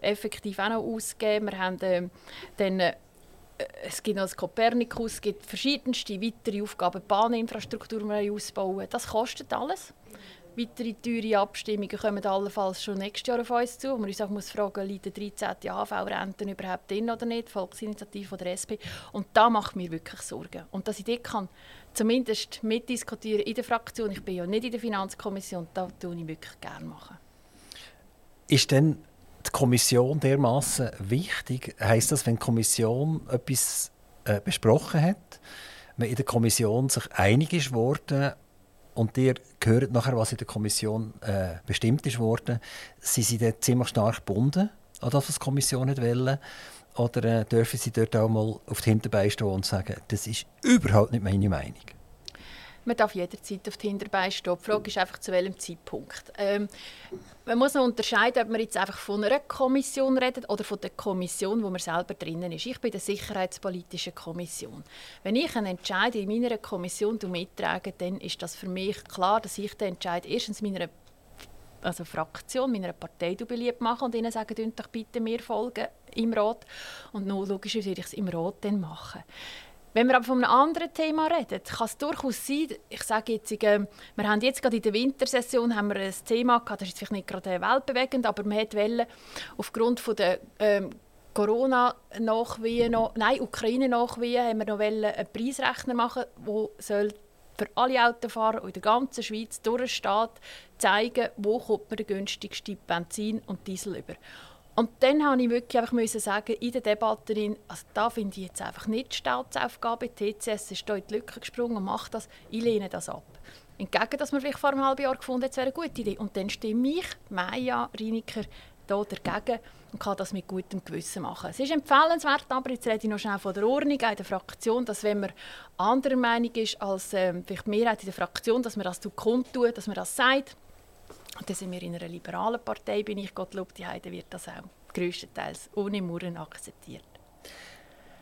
effektiv auch noch ausgeben. Wir haben äh, dann äh, es gibt noch das Kopernikus, es gibt verschiedenste weitere Aufgaben, Bahninfrastruktur die wir ausbauen. Das kostet alles. Weitere teure Abstimmungen kommen allenfalls schon nächstes Jahr auf uns zu, wo man uns auch muss fragen muss, liegt die 13. AV-Renten überhaupt drin oder nicht, Volksinitiative der SP. Und da macht mir wirklich Sorgen. Und dass ich dort kann zumindest mitdiskutieren in der Fraktion, ich bin ja nicht in der Finanzkommission, da tue ich wirklich gerne machen. Ist denn die Kommission dermaßen wichtig? Heißt das, wenn die Kommission etwas äh, besprochen hat, man in der Kommission sich einig ist worden und ihr hört nachher, was in der Kommission äh, bestimmt ist worden, sind sie dort ziemlich stark gebunden an das, was die Kommission nicht will? Oder äh, dürfen sie dort auch mal auf die Hinterbeine stehen und sagen, das ist überhaupt nicht meine Meinung? Man darf jederzeit auf die Hinterbeine stehen. Die Frage ist einfach, zu welchem Zeitpunkt. Ähm, man muss noch unterscheiden, ob man jetzt einfach von einer Kommission redet oder von der Kommission, wo man selber drinnen ist. Ich bin der Sicherheitspolitischen Kommission. Wenn ich einen Entscheid in meiner Kommission mittrage, dann ist das für mich klar, dass ich den Entscheid erstens meiner also Fraktion, meiner Partei beliebt mache und ihnen sagen, bitte mir folgen im Rat. Und noch logischerweise werde ich es im Rat dann machen. Wenn wir aber von einem anderen Thema reden, kann es durchaus sein, ich sage jetzt, äh, wir haben jetzt gerade in der Wintersession haben wir ein Thema gehabt, das ist vielleicht nicht gerade weltbewegend, aber man wollte aufgrund von der ähm, Corona-Nachwehen, nein, Ukraine-Nachwehen, haben wir noch einen Preisrechner machen, der soll für alle Autofahrer in der ganzen Schweiz durchsteht, zeigen, wo kommt man den günstigsten Benzin und Diesel über. Und dann musste ich wirklich einfach müssen sagen, in der Debatte, also da finde ich jetzt einfach nicht Staatsaufgabe. TCS ist hier in die Lücke gesprungen und macht das. Ich lehne das ab. entgegen, dass wir vielleicht vor einem halben Jahr gefunden haben, es wäre eine gute Idee. Und dann stimme ich, Maja Reiniker, hier dagegen und kann das mit gutem Gewissen machen. Es ist empfehlenswert, aber jetzt rede ich noch schnell von der Ordnung in der Fraktion, dass wenn man anderer Meinung ist als ähm, vielleicht die Mehrheit in der Fraktion, dass man das kundtut, dass man das sagt. Und dann sind wir in einer liberalen Partei, bin ich, Gottlob die Heide, wird das auch größtenteils ohne Murren akzeptiert.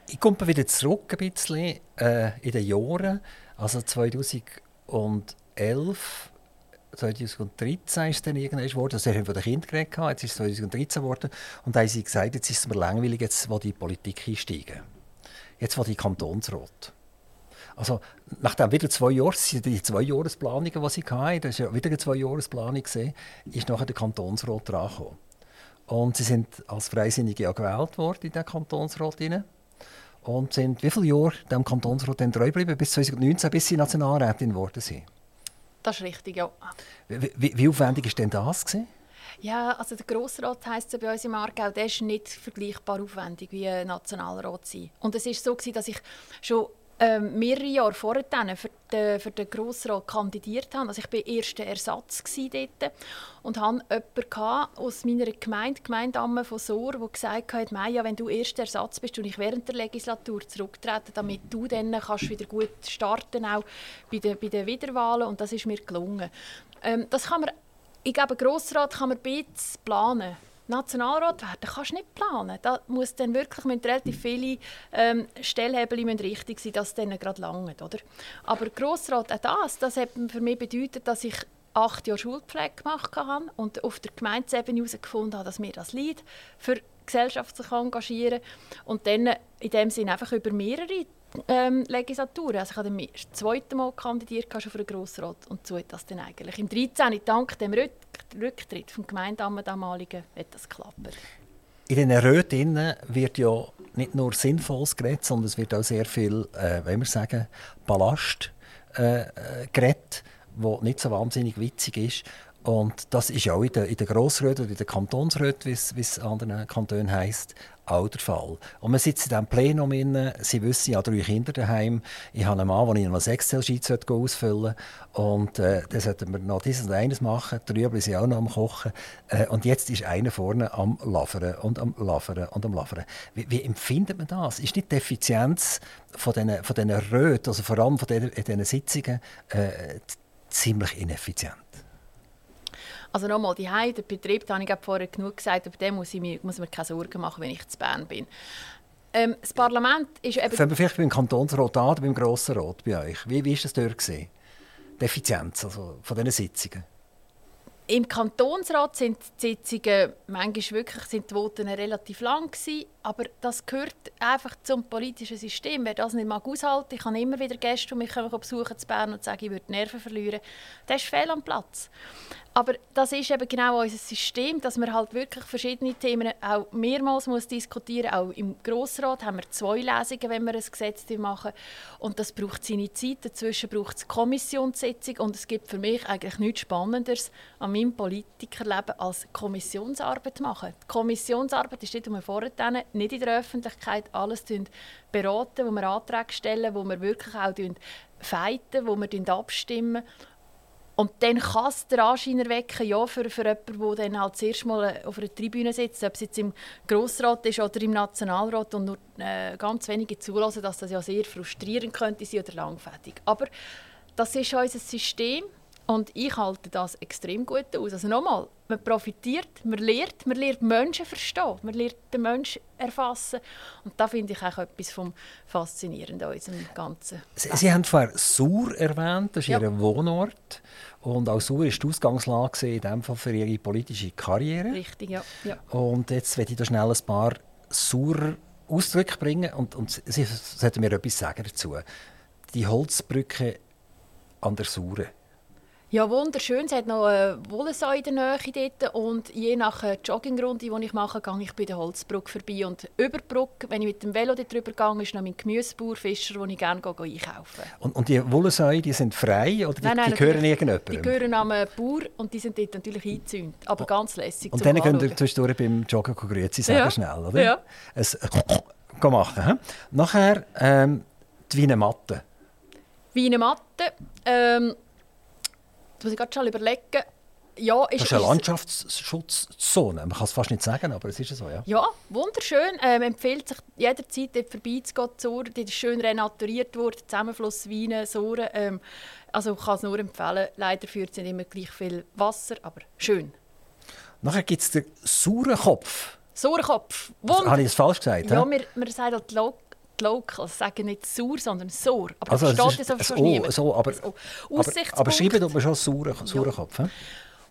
Ich komme wieder zurück ein bisschen äh, in den Jahren, also 2011 2013 ist es dann irgendwann geworden. Also, haben von den Kindern geredet, jetzt ist es 2013 geworden. Und da haben sie gesagt, jetzt ist es mir langweilig, jetzt will die Politik einsteigen. Jetzt will die Kantonsrat. Also, nachdem wieder zwei Jahre, die zwei Jahresplanungen, die sie hatten, das war ja wieder eine zwei Jahresplanung, ist nachher der Kantonsrat dran gekommen. Und sie sind als Freisinnige ja gewählt worden in den Kantonsrat. Rein. Und sind wie viele Jahre dem Kantonsrat dann treu geblieben? Bis 2019, bis sie Nationalrätin geworden sind. Das ist richtig, ja. Wie, wie, wie aufwendig war denn das? Gewesen? Ja, also der Grossrat heisst es bei uns im Aargau, der ist nicht vergleichbar aufwendig wie ein Nationalrat sein. Und es war so, dass ich schon ähm, mehrere Jahre vorher für den, für den Grossrat kandidiert habe. Also ich war erster Ersatz dort und hatte jemanden aus meiner Gemeinde, Gemeindamme von Sohr, der gesagt hat, Maja, wenn du erster Ersatz bist und ich während der Legislatur zurücktreten, damit du dann kannst wieder gut starten auch bei den, bei den Wiederwahlen und das ist mir gelungen. Ähm, das kann man, ich glaube, Grossrat kann man ein bisschen planen. Nationalrat werden kannst du nicht planen. Da muss dann wirklich mit relativ viele ähm, Stellhebel richtig sein, dass es dann gerade langt, oder? Aber Grossrat, auch das, das hat für mich bedeutet, dass ich acht Jahre Schulpflege gemacht habe und auf der Gemeindeebene herausgefunden habe, dass mir das liegt, für Gesellschaft sich engagieren und dann in dem Sinne einfach über mehrere ähm, Legislaturen. Also ich habe das zweite Mal kandidiert schon für den Grossrat und so hat das dann eigentlich. Im 13. dank dem Rücktritt vom Gemeindeamt damaligen hat das geklappt. In den Räten wird ja nicht nur Sinnvolles geredet, sondern es wird auch sehr viel, äh, wie wir sagen, Ballast äh, äh geredet, wo nicht so wahnsinnig witzig ist. Und das ist auch in den, in den Grossräten oder in den Kantonsräten, wie es in anderen Kantonen heisst, auch der Fall. Und man sitzt in diesem Plenum, rein, Sie wissen, ich habe drei Kinder daheim, ich habe einen Mann, den ich noch ein Excel-Sheet ausfüllen und äh, dann sollten wir noch dieses und eines machen, Rüebli sind auch noch am Kochen äh, und jetzt ist einer vorne am Lavern und am Lavern und am Lavern. Wie, wie empfindet man das? Ist nicht die Effizienz von diesen, von diesen Röten, also vor allem von diesen, diesen Sitzungen, äh, ziemlich ineffizient? Also nochmal, die der Betrieb, da habe ich vorher genug gesagt, über den muss ich mir, muss mir keine Sorgen machen, wenn ich zu Bern bin. Ähm, das Parlament ist eben... Fangen wir vielleicht beim Kantonsrat an beim Grossen Rat bei euch. Wie, ist das dort gesehen? Die Effizienz also von diesen Sitzungen? Im Kantonsrat sind die Sitzungen manchmal wirklich sind die Voten relativ lang gewesen, aber das gehört einfach zum politischen System. Wer das nicht mag aushalten, ich habe immer wieder Gäste, die mich besuchen zu Bern und sagen, ich würde Nerven verlieren, der ist fehl am Platz. Aber das ist eben genau unser System, dass man halt wirklich verschiedene Themen auch mehrmals muss diskutieren muss. Auch im Grossrat haben wir zwei Lesungen, wenn wir ein Gesetz machen. Und das braucht seine Zeit. Dazwischen braucht es Kommissionssitzung. Und es gibt für mich eigentlich nichts Spannenderes an meinem Politikerleben als Kommissionsarbeit machen. Die Kommissionsarbeit ist nicht, wir vorher nicht in der Öffentlichkeit alles beraten, wo wir Anträge stellen, wo wir wirklich auch feiten, wo wir abstimmen. Und dann kann es den Anschein erwecken, ja, für, für jemanden, der dann halt zuerst mal auf einer Tribüne sitzt, ob es jetzt im Grossrat ist oder im Nationalrat und nur äh, ganz wenige zulassen, dass das ja sehr frustrierend könnte sein oder langfädig. Aber das ist unser System und ich halte das extrem gut aus. Also nochmal, man profitiert, man lernt, man lernt Menschen verstehen, man lernt den Menschen erfassen. Und da finde ich auch etwas vom Faszinierenden an unserem Ganzen. Sie, Sie haben vorher Sur erwähnt, das ist ja. Ihr Wohnort. Und auch Sur war die Ausgangslage in dem Fall für Ihre politische Karriere. Richtig, ja. ja. Und jetzt werde ich da schnell ein paar Sur Ausdrücke bringen und, und Sie sollten mir etwas sagen dazu. Die Holzbrücke an der Sure ja, wunderschön. Es hat noch eine Wollensau in der Nähe dort. Und je nach Joggingrunde, die ich mache, gehe ich bei der Holzbrücke vorbei. Und über die Brücke, wenn ich mit dem Velo drüber gehe, ist noch mein Gemüsebauer, Fischer, wo ich gerne einkaufen und, und die Wollensau, die sind frei oder die, nein, nein, die gehören irgendjemandem? Die gehören am Bauer und die sind dort natürlich eingezäunt. Aber oh. ganz lässig Und dann könnt ihr zwischendurch beim Joggen grüezi sagen, ja. schnell, oder? Ja. Es machen. He? Nachher ähm, die Wiener Matte. Wiener Matte. Ähm, Jetzt muss ich gerade schon überlegen. Ja, ist, das ist eine Landschaftsschutzzone. Man kann es fast nicht sagen, aber es ist so, ja. Ja, wunderschön. Ähm, empfiehlt sich jederzeit dort vorbeizugehen. Die ist schön renaturiert worden, Zusammenfluss Weine, Sohren. Ähm, also ich kann es nur empfehlen. Leider führt es nicht immer gleich viel Wasser, aber schön. Nachher gibt es den Saurenkopf. Saurenkopf. Also, habe ich es falsch gesagt? Ja, wir, wir sagen halt die Locals sagen nicht sauer, sondern sauer. Aber also, das steht das auf so, so, aber, aber, aber schreiben tut man schon sauren, sauren Kopf. Ja.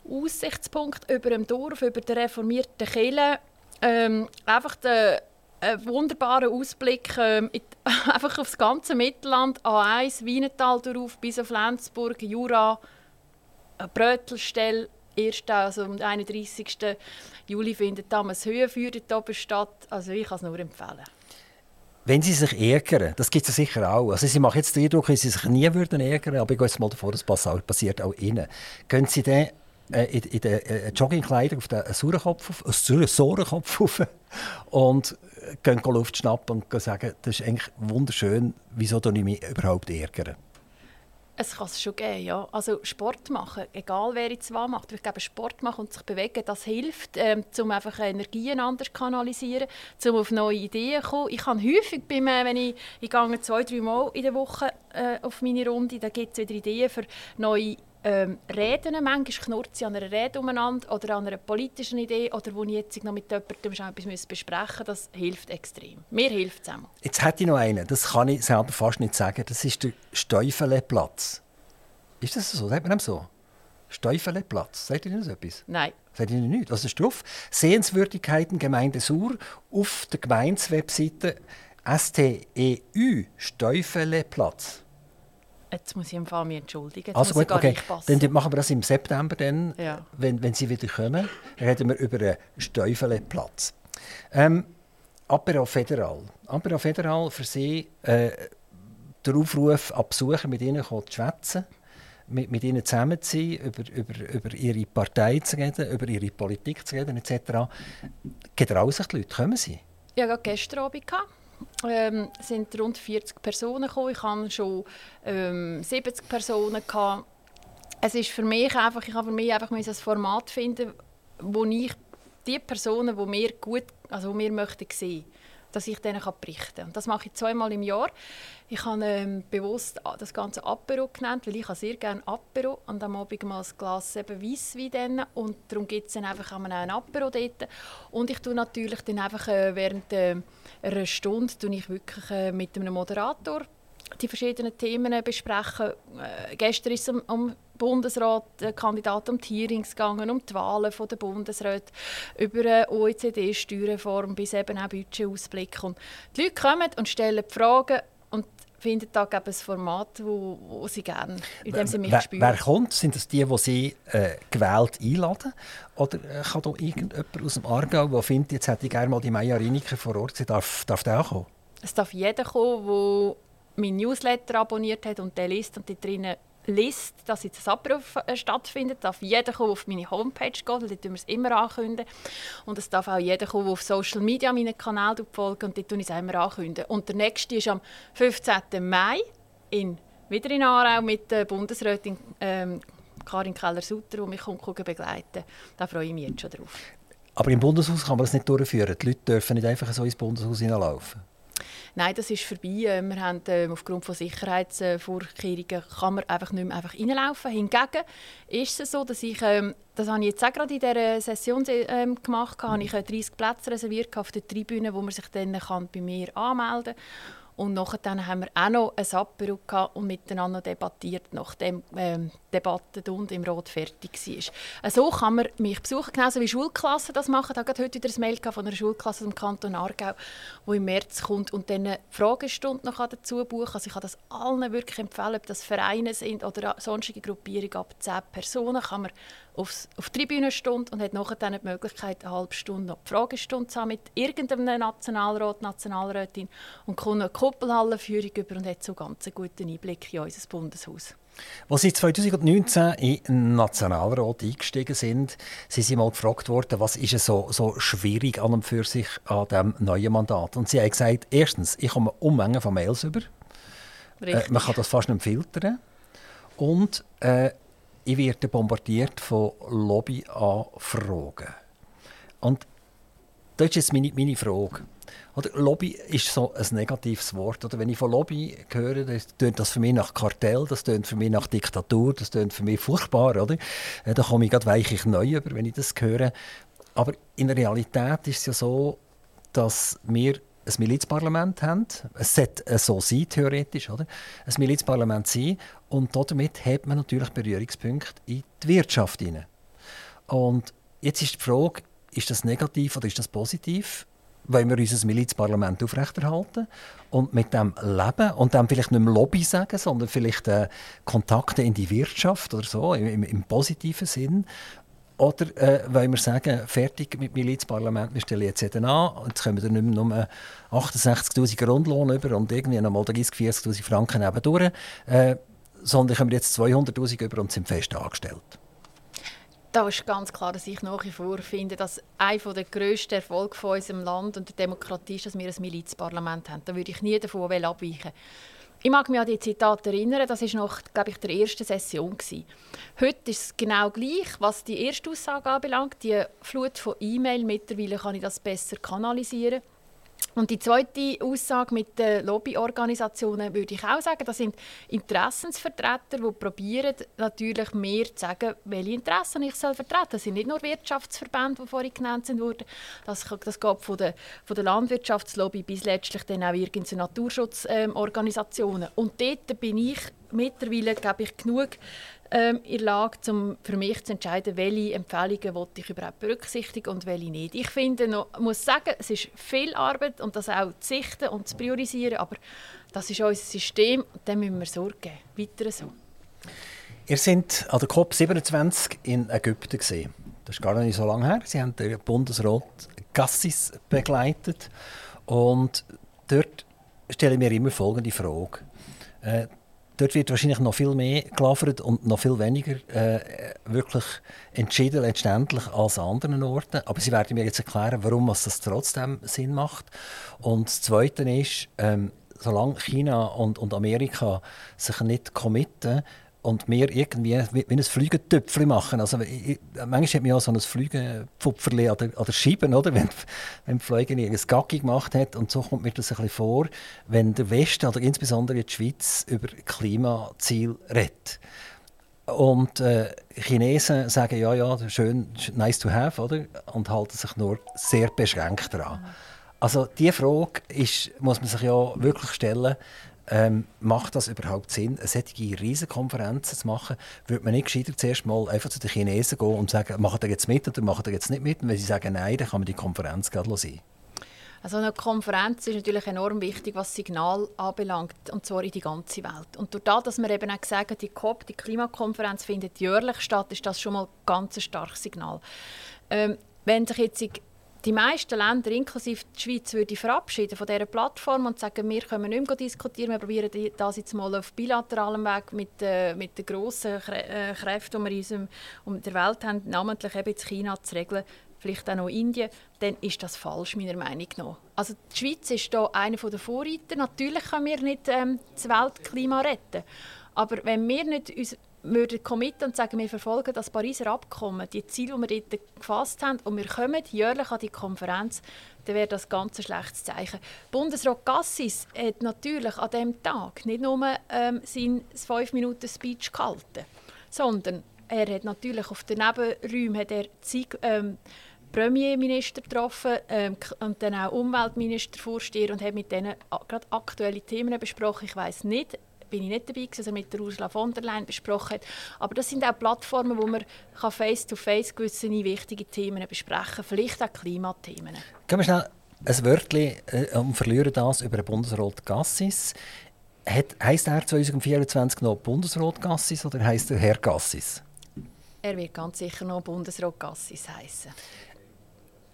Aussichtspunkt über dem Dorf, über der reformierten Kirche. Ähm, einfach der ein wunderbarer Ausblick ähm, in, einfach auf das ganze Mittelland, A1, Wienetal darauf, bis auf Lenzburg, Jura, Brötelstell, erst also am 31. Juli findet damals Höhenfeuer dort oben statt. Also ich kann es nur empfehlen. Wenn Sie sich ärgern, das gibt es sicher auch. Also Sie machen jetzt den Eindruck, dass Sie sich nie würden ärgern aber ich gehe jetzt mal davon, das passiert auch Ihnen. Können Sie dann äh, in, in den äh, Joggingkleidern auf den Saurenkopf, äh, Sorenkopf rauf und gehen Luft schnappen und sagen, das ist eigentlich wunderschön, wieso ich mich überhaupt ärgere. Es kann es schon geben, ja. Also Sport machen, egal wer jetzt was macht. Ich glaube, Sport machen und sich bewegen, das hilft, ähm, um einfach Energien anders kanalisieren, um auf neue Ideen zu kommen. Ich kann häufig, beim, äh, wenn ich, ich gehe zwei, drei Mal in der Woche äh, auf meine Runde, da gibt es wieder Ideen für neue ähm, Reden. Manchmal knurrt sie an einer Rede umeinander oder an einer politischen Idee oder wo ich jetzt noch mit jemandem schon etwas besprechen muss. Das hilft extrem. Mir hilft es auch. Jetzt hätte ich noch einen, das kann ich selber fast nicht sagen. Das ist der Steufeleplatz. Ist das so? Sagt man so? Steufeleplatz. Sagt ihr das etwas? Nein. Sagt ihr nicht? Was ist drauf? Sehenswürdigkeiten Gemeinde Sur auf der Gemeindewebseite STEU Steufeleplatz. Jetzt muss ich im Fall mich entschuldigen. Jetzt also gut, okay. Dann machen wir das im September, dann, ja. wenn, wenn Sie wieder kommen. reden wir über einen Steufeleplatz. Ähm, Apero Federal. Apero Federal für Sie äh, der Aufruf an Besucher, mit ihnen zu schwätzen, mit, mit ihnen zusammen zu sein, über, über, über ihre Partei zu reden, über ihre Politik zu reden, etc. Ihr sich die Leute? Kommen Sie? Ja, gestern Abend ähm, sind rund 40 Personen gekommen. Ich hatte schon ähm, 70 Personen. Gehabt. Es ist für mich einfach, ich habe für mich einfach ein Format finden, wo ich die Personen, die mir gut, also die mir möchten sehen, dass ich denen berichten kann. Das mache ich zweimal im Jahr. Ich habe ähm, bewusst das ganze Apero genannt, weil ich sehr gerne Apero und am Abend mal ein Glas eben Weisswein und darum gibt es dann einfach einen Apero dort. Und ich tue natürlich dann einfach äh, während äh, einer Stunde tue ich wirklich äh, mit einem Moderator die verschiedenen Themen besprechen. Äh, gestern ist es um, um Bundesrat, äh, Kandidat um die Hearings gegangen, um die Wahlen der Bundesräte, über eine OECD-Steuerreform bis eben auch Budgetausblick. Und die Leute kommen und stellen Fragen und finden da ein Format, wo, wo sie gerne, in dem sie mich wer, spüren. Wer kommt? Sind das die, die sie äh, gewählt einladen? Oder äh, kann da irgendjemand aus dem Aargau, der findet, jetzt hätte ich gerne mal die Maya Riniker vor Ort, sie darf, darf der auch kommen? Es darf jeder kommen, der meinen Newsletter abonniert hat und der liest und dort drinnen liest, dass jetzt ein Abruf äh, stattfindet, darf jeder kommen, auf meine Homepage gehen, dort tun wir es immer ankündigen. Und es darf auch jeder kommen, der auf Social Media meinen Kanal folgt und dort tun ich es immer ankündigen. Und der nächste ist am 15. Mai in, wieder in Aarau mit der Bundesrätin ähm, Karin Keller-Sutter, die mich kommt, begleiten Da freue ich mich jetzt schon drauf. Aber im Bundeshaus kann man das nicht durchführen. Die Leute dürfen nicht einfach so ins Bundeshaus hineinlaufen. Nein, das ist vorbei. Äh, wir haben, äh, aufgrund von Sicherheitsvorkehrungen kann man einfach nicht mehr einfach reinlaufen. Hingegen ist es so, dass ich, ähm, das habe ich jetzt auch gerade in dieser Session ähm, gemacht, habe ich 30 äh, Plätze reserviert auf der Tribüne, wo man sich dann kann bei mir anmelden kann. Und nachher haben wir auch noch ein Apero und miteinander debattiert, nachdem ähm, die Debatte und im Rot fertig war. So kann man mich besuchen, genauso wie Schulklassen das machen. Ich habe heute wieder ein Mail von einer Schulklasse im Kanton Aargau, die im März kommt und dann eine Fragestunde noch dazu buchen Also ich kann das allen wirklich empfehlen, ob das Vereine sind oder sonstige Gruppierungen ab 10 Personen, kann man aufs, auf die Tribünenstunde und hat nachher dann die Möglichkeit, eine halbe Stunde noch die Fragestunde zu haben mit irgendeinem Nationalrat, Nationalrätin und kommt eine Kuppelhallenführung über und hat so ganz einen guten Einblick in unser Bundeshaus. Als Sie 2019 in den Nationalrat eingestiegen sind, sind Sie mal gefragt worden, was ist so, so schwierig an und für sich an diesem neuen Mandat? Und Sie haben gesagt, erstens, ich komme Unmengen von Mails über. Äh, man kann das fast nicht filtern. Und äh, ich werde bombardiert von Lobbyanfragen. Und das ist jetzt meine, meine Frage. Oder Lobby ist so ein negatives Wort. Oder wenn ich von Lobby höre, das tönt das für mich nach Kartell, das tönt für mich nach Diktatur, das tönt für mich furchtbar. Oder? Äh, da komme ich gerade weichlich neu über, wenn ich das höre. Aber in der Realität ist es ja so, dass wir ein Milizparlament haben. Es sollte so sein, theoretisch. Oder? Ein Milizparlament sein. Und damit hat man natürlich Berührungspunkte in die Wirtschaft hinein. Und jetzt ist die Frage, ist das negativ oder ist das positiv? Wollen wir unser Milizparlament aufrechterhalten und mit dem leben und dann vielleicht nicht mehr Lobby sagen, sondern vielleicht äh, Kontakte in die Wirtschaft oder so, im, im positiven Sinn? Oder äh, wollen wir sagen, fertig mit Milizparlament, wir stellen jetzt an und jetzt kommen wir nicht mehr nur 68'000 Grundlohn über und irgendwie noch mal 30'000, 40'000 Franken nebendurch, äh, sondern kommen jetzt 200'000 über und sind fest angestellt. Da ist ganz klar, dass ich nach wie vor finde, dass einer der grössten Erfolge von unserem Land und der Demokratie ist, dass wir ein Milizparlament haben. Da würde ich nie davon abweichen. Ich mag mich an die Zitate erinnern, das war noch, glaube ich, der ersten Session. Gewesen. Heute ist es genau gleich, was die erste Aussage anbelangt. Die Flut von E-Mail, mittlerweile kann ich das besser kanalisieren. Und die zweite Aussage mit den Lobbyorganisationen würde ich auch sagen, das sind Interessensvertreter, die probieren natürlich mehr zu sagen, welche Interessen ich soll vertreten. Das sind nicht nur Wirtschaftsverbände, die vorhin genannt wurden. Das, das geht von der, von der Landwirtschaftslobby bis letztlich dann auch irgendwelche Naturschutzorganisationen. Und dort bin ich mittlerweile, glaube ich, genug ähm, in der Lage, um für mich zu entscheiden, welche Empfehlungen ich überhaupt berücksichtigen und welche nicht. Ich finde, noch, muss sagen, es ist viel Arbeit und das auch zu sichten und zu priorisieren, aber das ist unser System und dem müssen wir Sorge geben. Weiter so. Ihr seid an der COP27 in Ägypten gesehen. Das ist gar nicht so lange her. Sie haben den Bundesrat Gassis begleitet und dort stelle ich mir immer folgende Frage. Äh, Dort wird wahrscheinlich noch viel mehr geliefert und noch viel weniger äh, wirklich entschieden letztendlich als an anderen Orten. Aber Sie werden mir jetzt erklären, warum das trotzdem Sinn macht. Und das Zweite ist, ähm, solange China und, und Amerika sich nicht committen, und wir irgendwie wie, ein Flügentöpfchen machen. Also, ich, manchmal hat man ja so ein Flügenpfupferli an der, an der Scheibe, oder? wenn, wenn die Flüge ein Gacki gemacht hat. Und so kommt mir das ein bisschen vor, wenn der Westen, oder insbesondere die Schweiz, über Klimaziel redet. Und äh, Chinesen sagen, ja, ja, schön, nice to have, oder? Und halten sich nur sehr beschränkt daran. Also diese Frage ist, muss man sich ja wirklich stellen, ähm, macht das überhaupt Sinn, eine solche Riesenkonferenzen zu machen? Würde man nicht gescheiter zuerst mal einfach zu den Chinesen gehen und sagen, machen ihr jetzt mit oder machen ihr jetzt nicht mit? Und wenn sie sagen nein, dann kann man die Konferenz gerade sein. Also eine Konferenz ist natürlich enorm wichtig, was das Signal anbelangt, und zwar in die ganze Welt. Und durch das, dass wir eben auch gesagt haben, die COP, die Klimakonferenz findet jährlich statt, ist das schon mal ein ganz starkes Signal. Ähm, wenn sich jetzt die meisten Länder, inklusive die Schweiz, würden verabschieden von dieser Plattform und sagen, wir können nicht mehr diskutieren, wir probieren das jetzt mal auf bilateralem Weg mit, äh, mit den grossen äh, Kräften, die wir in unserem, um der Welt haben, namentlich eben in China zu regeln, vielleicht auch noch Indien, dann ist das falsch, meiner Meinung nach. Also die Schweiz ist hier einer der Vorreiter. Natürlich können wir nicht ähm, das Weltklima retten, aber wenn wir nicht würden committen und sagen, wir verfolgen das Pariser Abkommen, die Ziele, die wir dort gefasst haben, und wir kommen jährlich an die Konferenz, dann wäre das ganz ein schlechtes Zeichen. Bundesrat Gassis hat natürlich an diesem Tag nicht nur ähm, seinen 5-Minuten-Speech gehalten, sondern er hat natürlich auf den Nebenräumen hat er Zeit, ähm, Premierminister getroffen ähm, und dann auch Umweltminister vorsteher und hat mit denen gerade aktuelle Themen besprochen. Ich weiß nicht, bin ich nicht dabei, gewesen, mit der Ursula von der Leyen besprochen hat. Aber das sind auch Plattformen, wo man face-to-face -face gewisse wichtige Themen besprechen kann, vielleicht auch Klimathemen. Gehen wir schnell ein Wörtchen äh, und verlieren das über den Bundesrat Gassis. Heißt er 2024 noch Bundesrat Gassis oder heißt er Herr Gassis? Er wird ganz sicher noch Bundesrat Gassis heißen.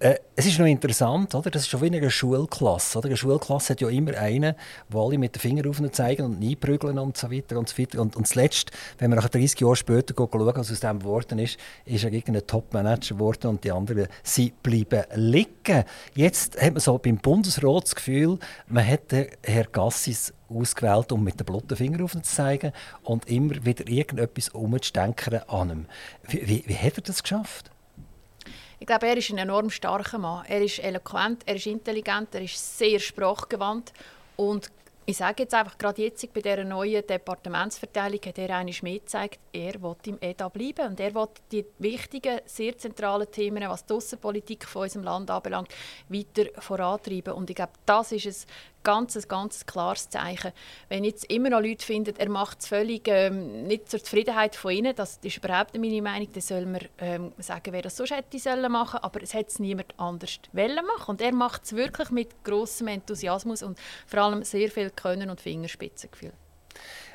Äh, es ist noch interessant, oder? das ist schon wie eine Schulklasse. Oder? Eine Schulklasse hat ja immer einen, wo alle mit den Fingern auf zeigen und einprügeln und so weiter und so weiter. Und, und zuletzt, wenn wir nach 30 Jahren später schauen, was aus dem geworden ist, ist er irgendein Top-Manager geworden und die anderen sie bleiben liegen. Jetzt hat man so beim Bundesrat das Gefühl, man hätte Herr Gassis ausgewählt, um mit dem blotten Finger auf ihn zu zeigen und immer wieder irgendetwas umzudenken an ihm. Wie, wie, wie hat er das geschafft? Ich glaube, er ist ein enorm starker Mann. Er ist eloquent, er ist intelligent, er ist sehr sprachgewandt und ich sage jetzt einfach, gerade jetzt bei dieser neuen Departementsverteilung hat er einmal mehr gezeigt, er will im EDA bleiben. Und er will die wichtigen, sehr zentralen Themen, was die Außenpolitik von unserem Land anbelangt, weiter vorantreiben. Und ich glaube, das ist ein ganz, ganz klares Zeichen. Wenn jetzt immer noch Leute finden, er macht es völlig ähm, nicht zur Zufriedenheit von ihnen, das ist überhaupt meine Meinung, dann soll man ähm, sagen, wer das so hätte sollen machen, aber es hätte es niemand anders wollen machen. Und er macht es wirklich mit großem Enthusiasmus und vor allem sehr viel Können und Fingerspitzengefühl.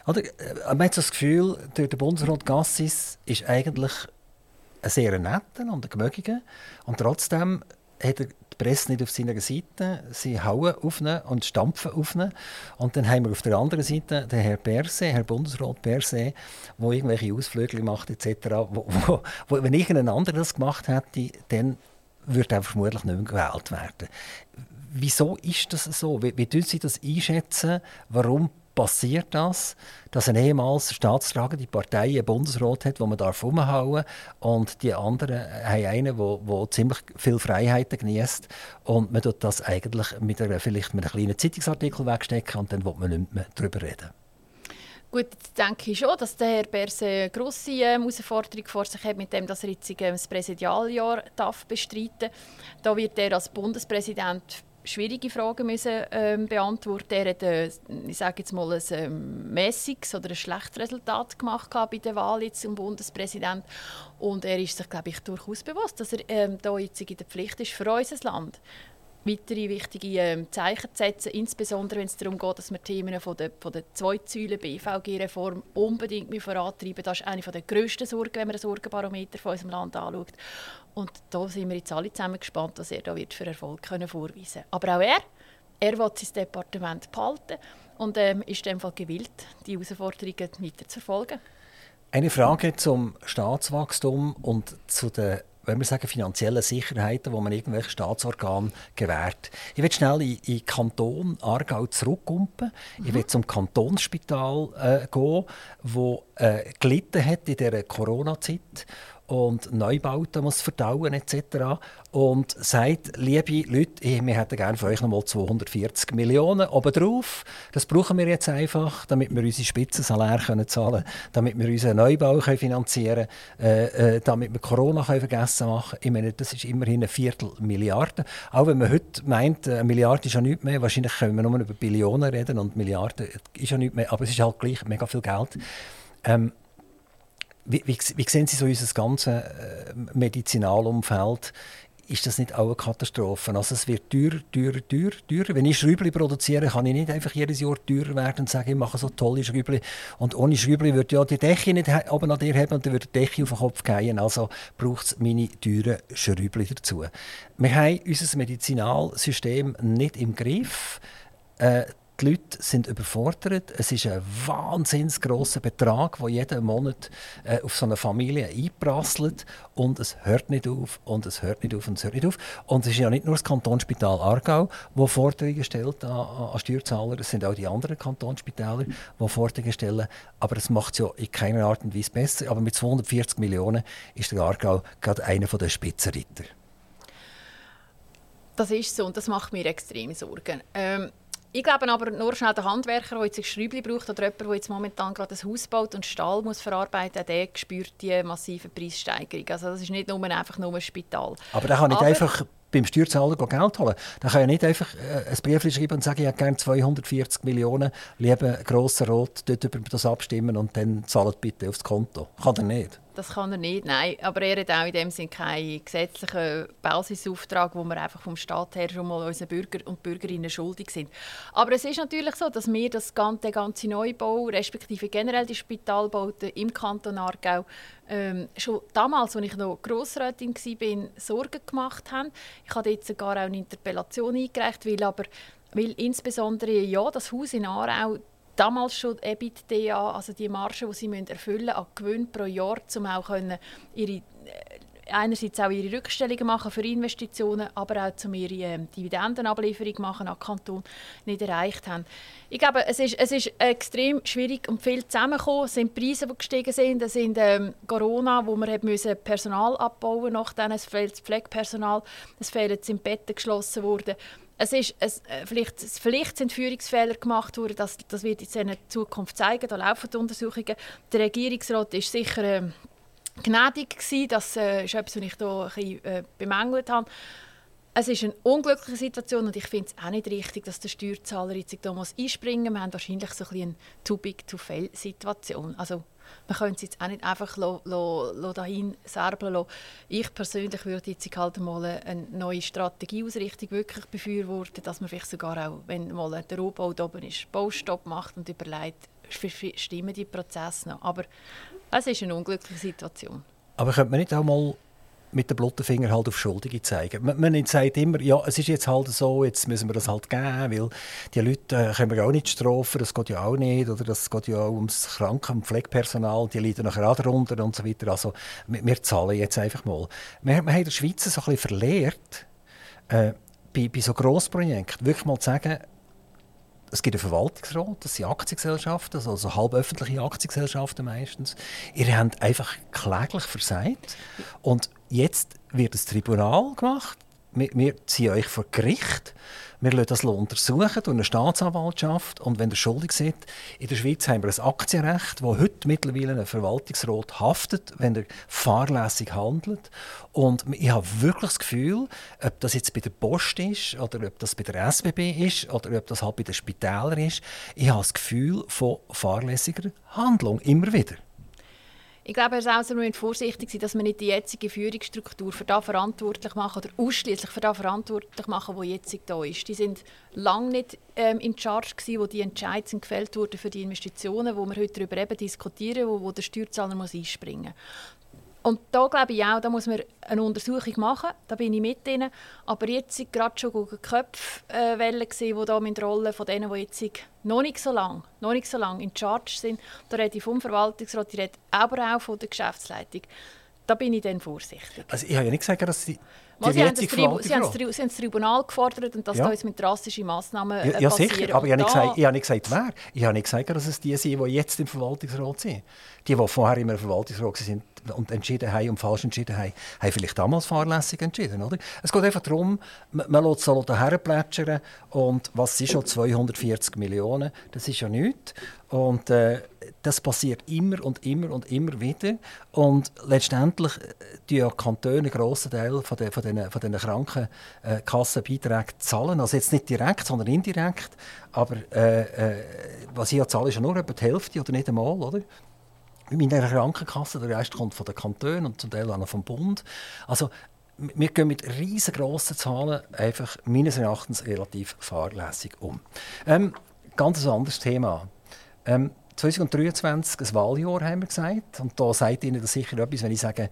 Oder, äh, man hat das Gefühl, der Bundesrat Gassis ist eigentlich ein sehr netter und ein gemögiger und trotzdem hat er die Presse nicht auf seiner Seite. Sie hauen auf ihn und stampfen auf ihn. Und dann haben wir auf der anderen Seite den Herrn Berset, Herr Bundesrat Berset, der irgendwelche Ausflüge macht etc. Wo, wo, wo, wenn irgendein anderer das gemacht hätte, dann würde er vermutlich nicht mehr gewählt werden. Wieso ist das so? Wie, wie Sie das einschätzen? Warum passiert das, dass eine ehemals staatstragende Partei einen Bundesrat hat, wo man darf umhauen und die anderen haben einen, wo, wo ziemlich viel Freiheiten genießt und man tut das eigentlich mit einer, vielleicht mit einem kleinen Zeitungsartikel wegstecken und dann will man nicht mehr darüber reden. Gut, jetzt denke ich schon, dass der Herr Berse eine grosse äh, Herausforderung vor sich hat, mit dem, dass er jetzt äh, das Präsidialjahr darf bestreiten darf. Da wird er als Bundespräsident schwierige Fragen müssen, ähm, beantworten. Er hat, äh, ich sage jetzt mal, ein ähm, mäßiges oder ein schlechtes Resultat gemacht bei der Wahl jetzt zum Bundespräsident. Und er ist sich, glaube ich, durchaus bewusst, dass er ähm, da jetzt in der Pflicht ist für unser Land weitere wichtige ähm, Zeichen zu setzen, insbesondere wenn es darum geht, dass wir Themen von der, von der Zwei-Säulen-BVG-Reform unbedingt vorantreiben. Das ist eine der grössten Sorgen, wenn man ein Sorgenbarometer von unserem Land anschaut. Und da sind wir jetzt alle zusammen gespannt, was er da wird für Erfolg können vorweisen Aber auch er, er will sein Departement behalten und ähm, ist in dem Fall gewillt, die Herausforderungen weiter zu verfolgen. Eine Frage zum Staatswachstum und zu den wenn wir sagen, finanziellen Sicherheiten, die man irgendwelchen Staatsorganen gewährt. Ich will schnell in, den Kanton Aargau zurückkumpen. Mhm. Ich will zum Kantonsspital äh, gehen, wo äh, gelitten hat in dieser Corona-Zeit und Neubauten muss verdauen etc. Und sagt, liebe Leute, wir hätten gerne von euch noch mal 240 Millionen obendrauf. Das brauchen wir jetzt einfach, damit wir unsere Spitzensalär können zahlen können, damit wir unseren Neubau können finanzieren können, äh, äh, damit wir Corona können vergessen machen Ich meine, das ist immerhin eine Viertelmilliarde. Auch wenn man heute meint, eine Milliarde ist ja nichts mehr, wahrscheinlich können wir nur über Billionen reden und Milliarden ist ja nichts mehr, aber es ist halt gleich mega viel Geld. Ähm, wie, wie, sehen Sie so unser ganzes äh, Medizinalumfeld? Ist das nicht auch eine Katastrophe? Also es wird teurer, teurer, teurer, teurer. Wenn ich Schräubli produziere, kann ich nicht einfach jedes Jahr teurer werden und sagen, ich mache so tolle Schräubli. Und ohne Schräubli würde ja die Decke nicht oben an dir haben und dann würde die Decke auf den Kopf fallen. Also braucht es meine teuren Schräubli dazu. Wir haben unser Medizinalsystem nicht im Griff. Äh, die Leute sind überfordert. Es ist ein wahnsinnig grosser Betrag, der jeden Monat äh, auf so eine Familie einprasselt. Und es hört nicht auf und es hört nicht auf und es hört nicht auf. Und es ist ja nicht nur das Kantonsspital Aargau, das Forderungen stellt an, an Steuerzahler. Es sind auch die anderen Kantonsspitäler, die Forderungen stellen. Aber es macht es ja in keiner Art und Weise besser. Aber mit 240 Millionen ist der Aargau gerade einer der Spitzenritter. Das ist so und das macht mir extrem Sorgen. Ähm ich glaube aber nur schnell der Handwerker, der jetzt ein Schräubchen braucht oder jemand, der jetzt momentan gerade ein Haus baut und Stahl muss verarbeiten muss, der spürt die massive Preissteigerung. Also das ist nicht nur einfach nur ein Spital. Aber der kann nicht aber, einfach beim Steuerzahler Geld holen. Der kann ja nicht einfach äh, ein Brief schreiben und sagen, ich hätte gerne 240 Millionen, lieber grosser Rot, dort über das abstimmen und dann zahlt bitte aufs Konto. Kann er nicht. Das kann er nicht, nein. Aber er hat auch in dem Sinne keinen gesetzlichen Basisauftrag, wo wir einfach vom Staat her schon mal unseren Bürger und Bürgerinnen schuldig sind. Aber es ist natürlich so, dass wir das ganze, den ganzen Neubau, respektive generell die Spitalbauten im Kanton Aargau, ähm, schon damals, als ich noch Grossrätin war, Sorgen gemacht haben. Ich habe jetzt sogar auch eine Interpellation eingereicht, weil aber weil insbesondere ja, das Haus in Aarau damals schon EBITDA, also die Marge, die sie erfüllen müssen, an Gewinn pro Jahr, um auch können ihre äh, einerseits auch ihre Rückstellungen machen für Investitionen, aber auch um ihre ähm, Dividendenablieferung machen an Kanton nicht erreicht haben. Ich glaube, es ist, es ist extrem schwierig und viel zusammengekommen. Es sind Preise, die gestiegen sind. Es sind ähm, Corona, wo wir müssen Personal abbauen mussten. Es fehlt Pflegepersonal. Es fehlen sind Betten geschlossen worden es ist, es, äh, vielleicht, vielleicht sind Führungsfehler gemacht worden, das, das wird jetzt in Zukunft zeigen, da laufen die Untersuchungen. Der Regierungsrat ist sicher äh, gnädig gewesen, das äh, ist etwas, was ich hier äh, bemängelt habe. Es ist eine unglückliche Situation und ich finde es auch nicht richtig, dass der Steuerzahler jetzt hier einspringen muss. Wir haben wahrscheinlich so ein eine Too-Big-to-Fail-Situation. Also man könnte es jetzt auch nicht einfach lo, lo, lo dahin serbeln lassen. Ich persönlich würde jetzt halt mal eine neue Strategieausrichtung wirklich befürworten, dass man vielleicht sogar auch, wenn mal der Rohbau oben ist, Baustopp macht und überlegt, stimmen die Prozesse noch. Aber es ist eine unglückliche Situation. Aber könnte man nicht auch mal mit dem blotten Finger halt auf Schuldige zeigen. Man, man sagt immer, ja, es ist jetzt halt so, jetzt müssen wir das halt geben, weil die Leute äh, können wir auch nicht strafen, das geht ja auch nicht, oder das geht ja auch ums Kranken- und Pflegepersonal, die leiden nachher auch darunter und so weiter. Also wir, wir zahlen jetzt einfach mal. Wir, wir haben in der Schweiz so ein bisschen verlehrt, äh, bei, bei so Grossprojekten wirklich mal zu sagen, es gibt einen Verwaltungsrat, das sind Aktiengesellschaften, also, also halb öffentliche Aktiengesellschaften meistens. Ihr habt einfach kläglich versagt. Und jetzt wird das Tribunal gemacht. Wir, wir ziehen euch vor Gericht. Wir lassen das untersuchen durch eine Staatsanwaltschaft. Und wenn ihr schuldig seid, in der Schweiz haben wir ein Aktienrecht, wo heute mittlerweile ein Verwaltungsrat haftet, wenn er fahrlässig handelt. Und ich habe wirklich das Gefühl, ob das jetzt bei der Post ist oder ob das bei der SBB ist oder ob das halt bei den Spitälern ist, ich habe das Gefühl von fahrlässiger Handlung immer wieder. Ich glaube, Herr Sauser, wir müssen vorsichtig sein, dass wir nicht die jetzige Führungsstruktur für das verantwortlich machen oder ausschließlich für das verantwortlich machen, wo jetzt da ist. Die sind lange nicht ähm, in Charge gewesen, wo die Entscheidungen gefällt wurden für die Investitionen, wo wir heute darüber eben diskutieren, wo, wo der Steuerzahler muss einspringen muss. Und da glaube ich auch, da muss man eine Untersuchung machen, da bin ich mit denen. Aber jetzt sind gerade schon Köpfwellen äh, gesehen, die da mit der Rolle von denen, die jetzt noch nicht so lange, noch nicht so lange in Charge sind. Da rede ich vom Verwaltungsrat, ich rede aber auch von der Geschäftsleitung. Da bin ich dann vorsichtig. Also ich habe ja nicht gesagt, dass sie die sie, haben das Tribu sie, haben das, sie haben das Tribunal gefordert und dass ja. da jetzt mit drastischen Massnahmen äh, ja, ja, sicher, aber ich habe, nicht gesagt, ich habe nicht gesagt, wer. Ich habe nicht gesagt, dass es die sind, die jetzt im Verwaltungsrat sind. Die, die vorher immer im Verwaltungsrat sind, und entschieden haben und falsch entschieden haben, haben vielleicht damals fahrlässig entschieden. Oder? Es geht einfach darum, man, man lässt so daher plätschern und was sind schon 240 Millionen, das ist ja nichts. Und äh, das passiert immer und immer und immer wieder. Und letztendlich äh, die ja Kantone einen grossen Teil von den, von den, von den Krankenkassenbeiträgen zahlen. Also jetzt nicht direkt, sondern indirekt. Aber äh, äh, was ich ja zahle, ist ja nur etwa die Hälfte oder nicht einmal. Oder? In der Krankenkasse, der Rest kommt von den Kantonen und zum Teil auch vom Bund. Also wir gehen mit riesengroßen Zahlen einfach meines Erachtens relativ fahrlässig um. Ähm, ganz ein anderes Thema. Ähm, 2023, ein Wahljahr, haben wir gesagt. Und da sagt Ihnen das sicher etwas, wenn ich sage,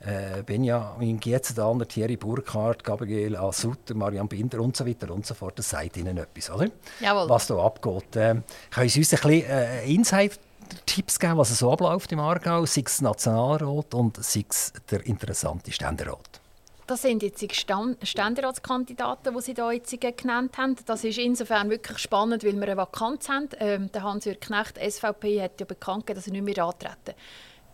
äh, Benjamin Gietzendaner, Thierry Burkhardt, Gabriel A. Sutter, Marianne Binder und so weiter und so fort. Das sagt Ihnen etwas, oder? Jawohl. Was da abgeht. Ähm, können Sie uns ein bisschen äh, Insight Tipps geben, was so abläuft im Aargau, sei es Nationalrat und sei es der interessante Ständerat? Das sind jetzt die Ständeratskandidaten, die Sie hier jetzt genannt haben. Das ist insofern wirklich spannend, weil wir eine Vakanz haben. Ähm, der Hans-Jürg Knecht, SVP, hat ja bekannt gegeben, dass er nicht mehr antreten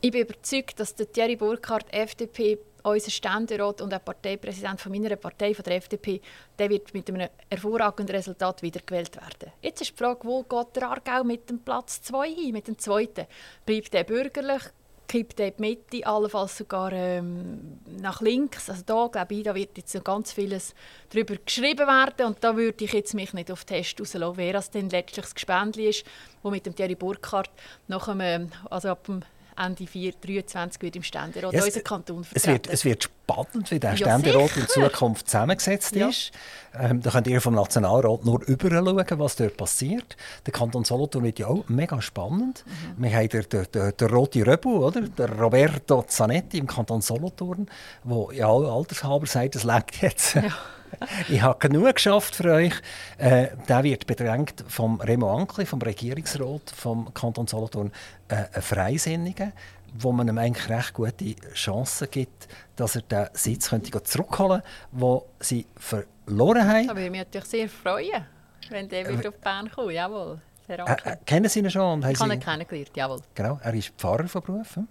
Ich bin überzeugt, dass der Thierry Burkhardt, FDP, unser Ständerat und der Parteipräsident von meiner Partei, von der FDP, der wird mit einem hervorragenden Resultat wiedergewählt werden. Jetzt ist die Frage, wo geht der Aargau mit dem Platz 2 hin, mit dem zweiten? Bleibt er bürgerlich? kippt in die Mitte, allenfalls sogar ähm, nach links. Also da glaube ich, da wird jetzt noch ganz vieles darüber geschrieben werden und da würde ich jetzt mich nicht auf den Test rauslassen, wer das denn letztlich das Gespendli ist, wo mit dem Thierry Burkhardt nach dem, also ab dem Ende 2023 wird im Ständerat yes, unseren Kanton vertreten. Es wird, es wird spannend, wie der ja, Ständerat sicher. in Zukunft zusammengesetzt ja. ist. Ähm, da könnt ihr vom Nationalrat nur überschauen, was dort passiert. Der Kanton Solothurn wird ja auch mega spannend. Mhm. Wir haben den, den, den, Rote Röbu, oder? Der Roberto Zanetti im Kanton Solothurn, der ja altershalber sagt, es lebt jetzt. Ja. ich habe genug geschafft für euch. Äh, der wird bedrängt vom Remo Ankli, vom Regierungsrat vom Kanton Solothurn, äh, ein Freisinniger, wo man ihm eigentlich recht gute Chancen gibt, dass er den Sitz könnte zurückholen könnte, den sie verloren haben. Würde ich mich natürlich sehr freuen, wenn der wieder auf Bern kommt. Jawohl. Äh, äh, kennen Sie ihn schon? ich habe ihn kennengelernt, jawohl. Genau, er ist Pfarrer von Beruf, hm?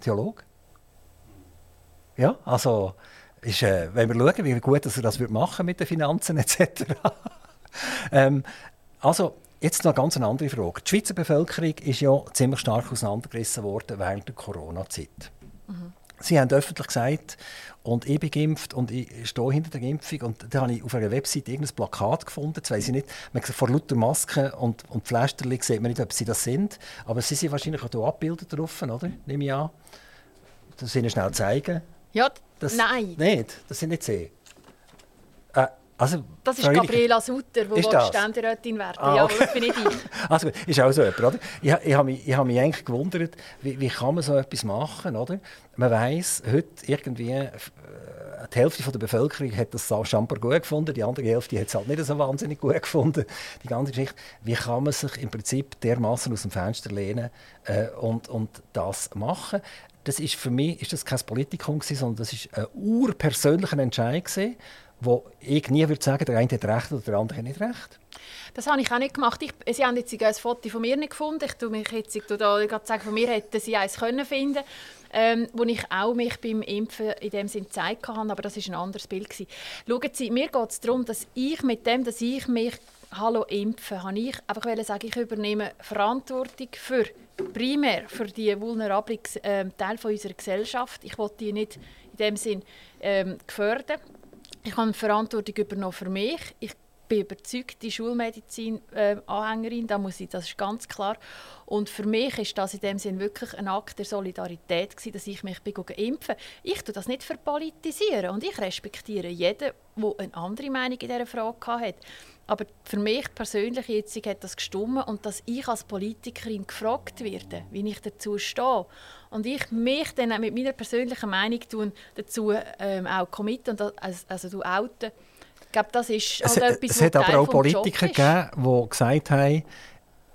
Theologe. Ja, also ist, äh, wenn wir schauen, wie gut dass er das machen mit den Finanzen etc. ähm, also, jetzt noch eine ganz andere Frage. Die Schweizer Bevölkerung ist ja ziemlich stark auseinandergerissen worden während der Corona-Zeit. Mhm. Sie haben öffentlich gesagt, und ich bin geimpft und ich stehe hinter der Impfung. Und da habe ich auf einer Webseite irgendein Plakat gefunden, das weiß ich nicht. Man sieht vor lauter Masken und, und Pflasterchen sieht man nicht, ob sie das sind. Aber sie sind wahrscheinlich auch hier abgebildet drauf, oder? Nehme ich an. Das Ihnen schnell zeigen. Ja, das, nein. Nicht? Das sind nicht sie. Äh, also, das ist Gabriela Sutter, die Ständerätin werden ah, okay. Ja, das bin ich. also, ist auch so jemand, oder? Ich, ich habe mich, hab mich eigentlich gewundert, wie, wie kann man so etwas machen, oder? Man weiss, heute irgendwie... Äh, die Hälfte der Bevölkerung hat das Shampoo gut gefunden, die andere Hälfte hat es halt nicht so wahnsinnig gut gefunden. Die ganze Geschichte. Wie kann man sich im Prinzip dermaßen aus dem Fenster lehnen äh, und, und das machen? Das ist für mich ist das kein Politikum gewesen, sondern das ist ein urpersönlicher Entscheid gewesen, wo ich nie würde sagen, der eine hat recht oder der andere hat nicht recht. Das habe ich auch nicht gemacht. Ich, sie haben jetzt ein Foto von mir nicht gefunden. Ich tue mich jetzt ich da sagen, von mir hätten sie eins können finden ähm, wo ich auch mich beim Impfen in dem Sinn gezeigt habe, aber das ist ein anderes Bild gewesen. Schauen Sie, mir geht es darum, dass ich mit dem, dass ich mich Hallo impfen, habe ich einfach sagen, ich übernehme Verantwortung für primär für die vulnerablen äh, Teil von unserer Gesellschaft. Ich wollte die nicht in dem Sinn ähm, gefördern. Ich habe Verantwortung übernommen für mich. Ich bin überzeugte Schulmedizin-Anhängerin, äh, da muss ich, das ist ganz klar. Und für mich ist das in dem Sinn wirklich ein Akt der Solidarität gewesen, dass ich mich bin impfen. Ich tue das nicht verpolitisieren und ich respektiere jeden, der eine andere Meinung in dieser Frage hat. Aber für mich persönlich jetzt hat das gestummen und dass ich als Politikerin gefragt werde, wie ich dazu stehe. Und ich mich dann mit meiner persönlichen Meinung dazu ähm, auch committen und also, also du outen. Ich glaube, das ist halt es, etwas, Es hat aber auch Politiker gegeben, die gesagt haben,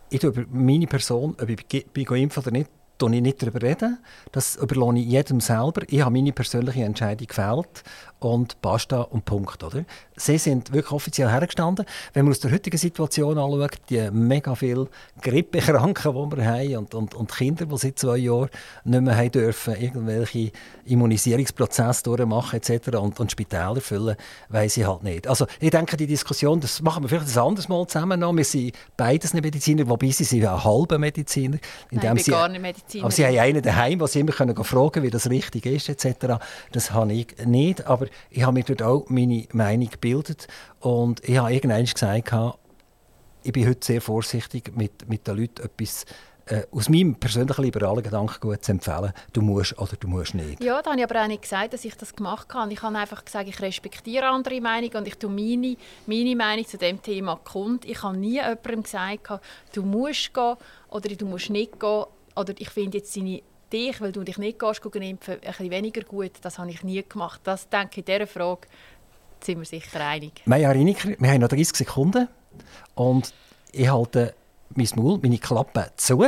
ich über meine Person, ob ich bin impfen oder nicht, rede ich nicht darüber reden. Das überlasse ich jedem selber. Ich habe meine persönliche Entscheidung gefällt und basta und Punkt. Oder? Sie sind wirklich offiziell hergestanden. Wenn man aus der heutigen Situation anschaut, die mega viele Grippekranken, die wir haben und, und, und Kinder, die seit zwei Jahren nicht mehr haben dürfen, irgendwelche Immunisierungsprozesse durchmachen etc. und, und Spitäler füllen, weiß ich halt nicht. Also ich denke, die Diskussion, das machen wir vielleicht ein anderes Mal zusammen noch. Wir sind beides nicht Mediziner, wobei sie sind ein halber Mediziner. Nein, ich bin gar nicht Mediziner. Aber sie haben einen daheim, wo sie immer können fragen können, wie das richtig ist etc. Das habe ich nicht, aber ich habe mir dort auch meine Meinung gebildet und ich habe irgendwann gesagt, ich bin heute sehr vorsichtig, mit, mit den Leuten etwas äh, aus meinem persönlichen liberalen Gedankengut zu empfehlen, du musst oder du musst nicht. Ja, da habe ich aber auch nicht gesagt, dass ich das gemacht habe. Ich habe einfach gesagt, ich respektiere andere Meinungen und ich tue meine, meine Meinung zu dem Thema kund. Ich habe nie jemandem gesagt, du musst gehen oder du musst nicht gehen oder ich finde jetzt seine dich, weil du dich nicht gehst, impfen, ein bisschen weniger gut. Das habe ich nie gemacht. Das denke ich, in dieser Frage sind wir sicher einig. Maja Riniker, wir haben noch 30 Sekunden und ich halte mein Maul, meine Klappe zu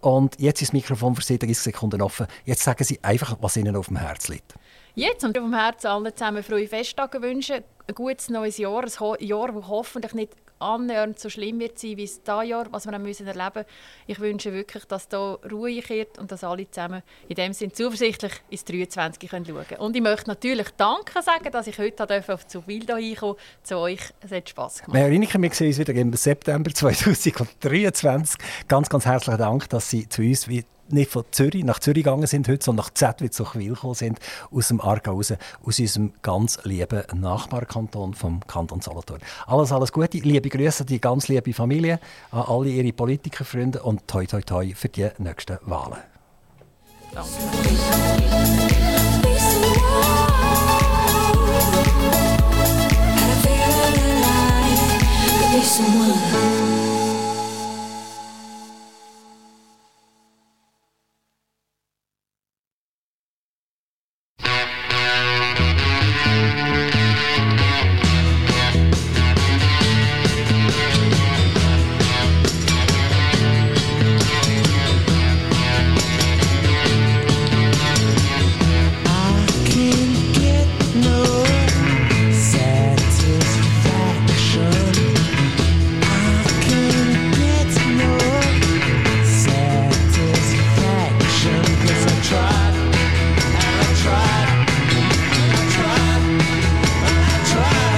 und jetzt ist das Mikrofon für Sie 30 Sekunden offen. Jetzt sagen Sie einfach, was Ihnen auf dem Herzen liegt. Jetzt und vom Herzen allen zusammen frohe Festtage wünschen, ein gutes neues Jahr, ein Jahr, das hoffentlich nicht annähernd so schlimm wird sein wie das Jahr, was wir müssen erleben. Ich wünsche wirklich, dass da Ruhe kehrt und dass alle zusammen in dem Sinne zuversichtlich ins 23 schauen können. Und ich möchte natürlich Danke sagen, dass ich heute auf Zubildo hinkommen zu euch. Es hat Spass gemacht. Herr Riniker, wir sehen uns wieder im September 2023. Ganz, ganz herzlichen Dank, dass Sie zu uns nicht von Zürich nach Zürich gegangen sind heute, sondern nach Zettwitz-Zuchwil gekommen sind, aus dem Aargau raus, aus unserem ganz lieben Nachbarkanton vom Kanton Solothurn. Alles, alles Gute, liebe Grüße an die ganz liebe Familie, an alle ihre Politikerfreunde und toi toi toi für die nächsten Wahlen. Danke.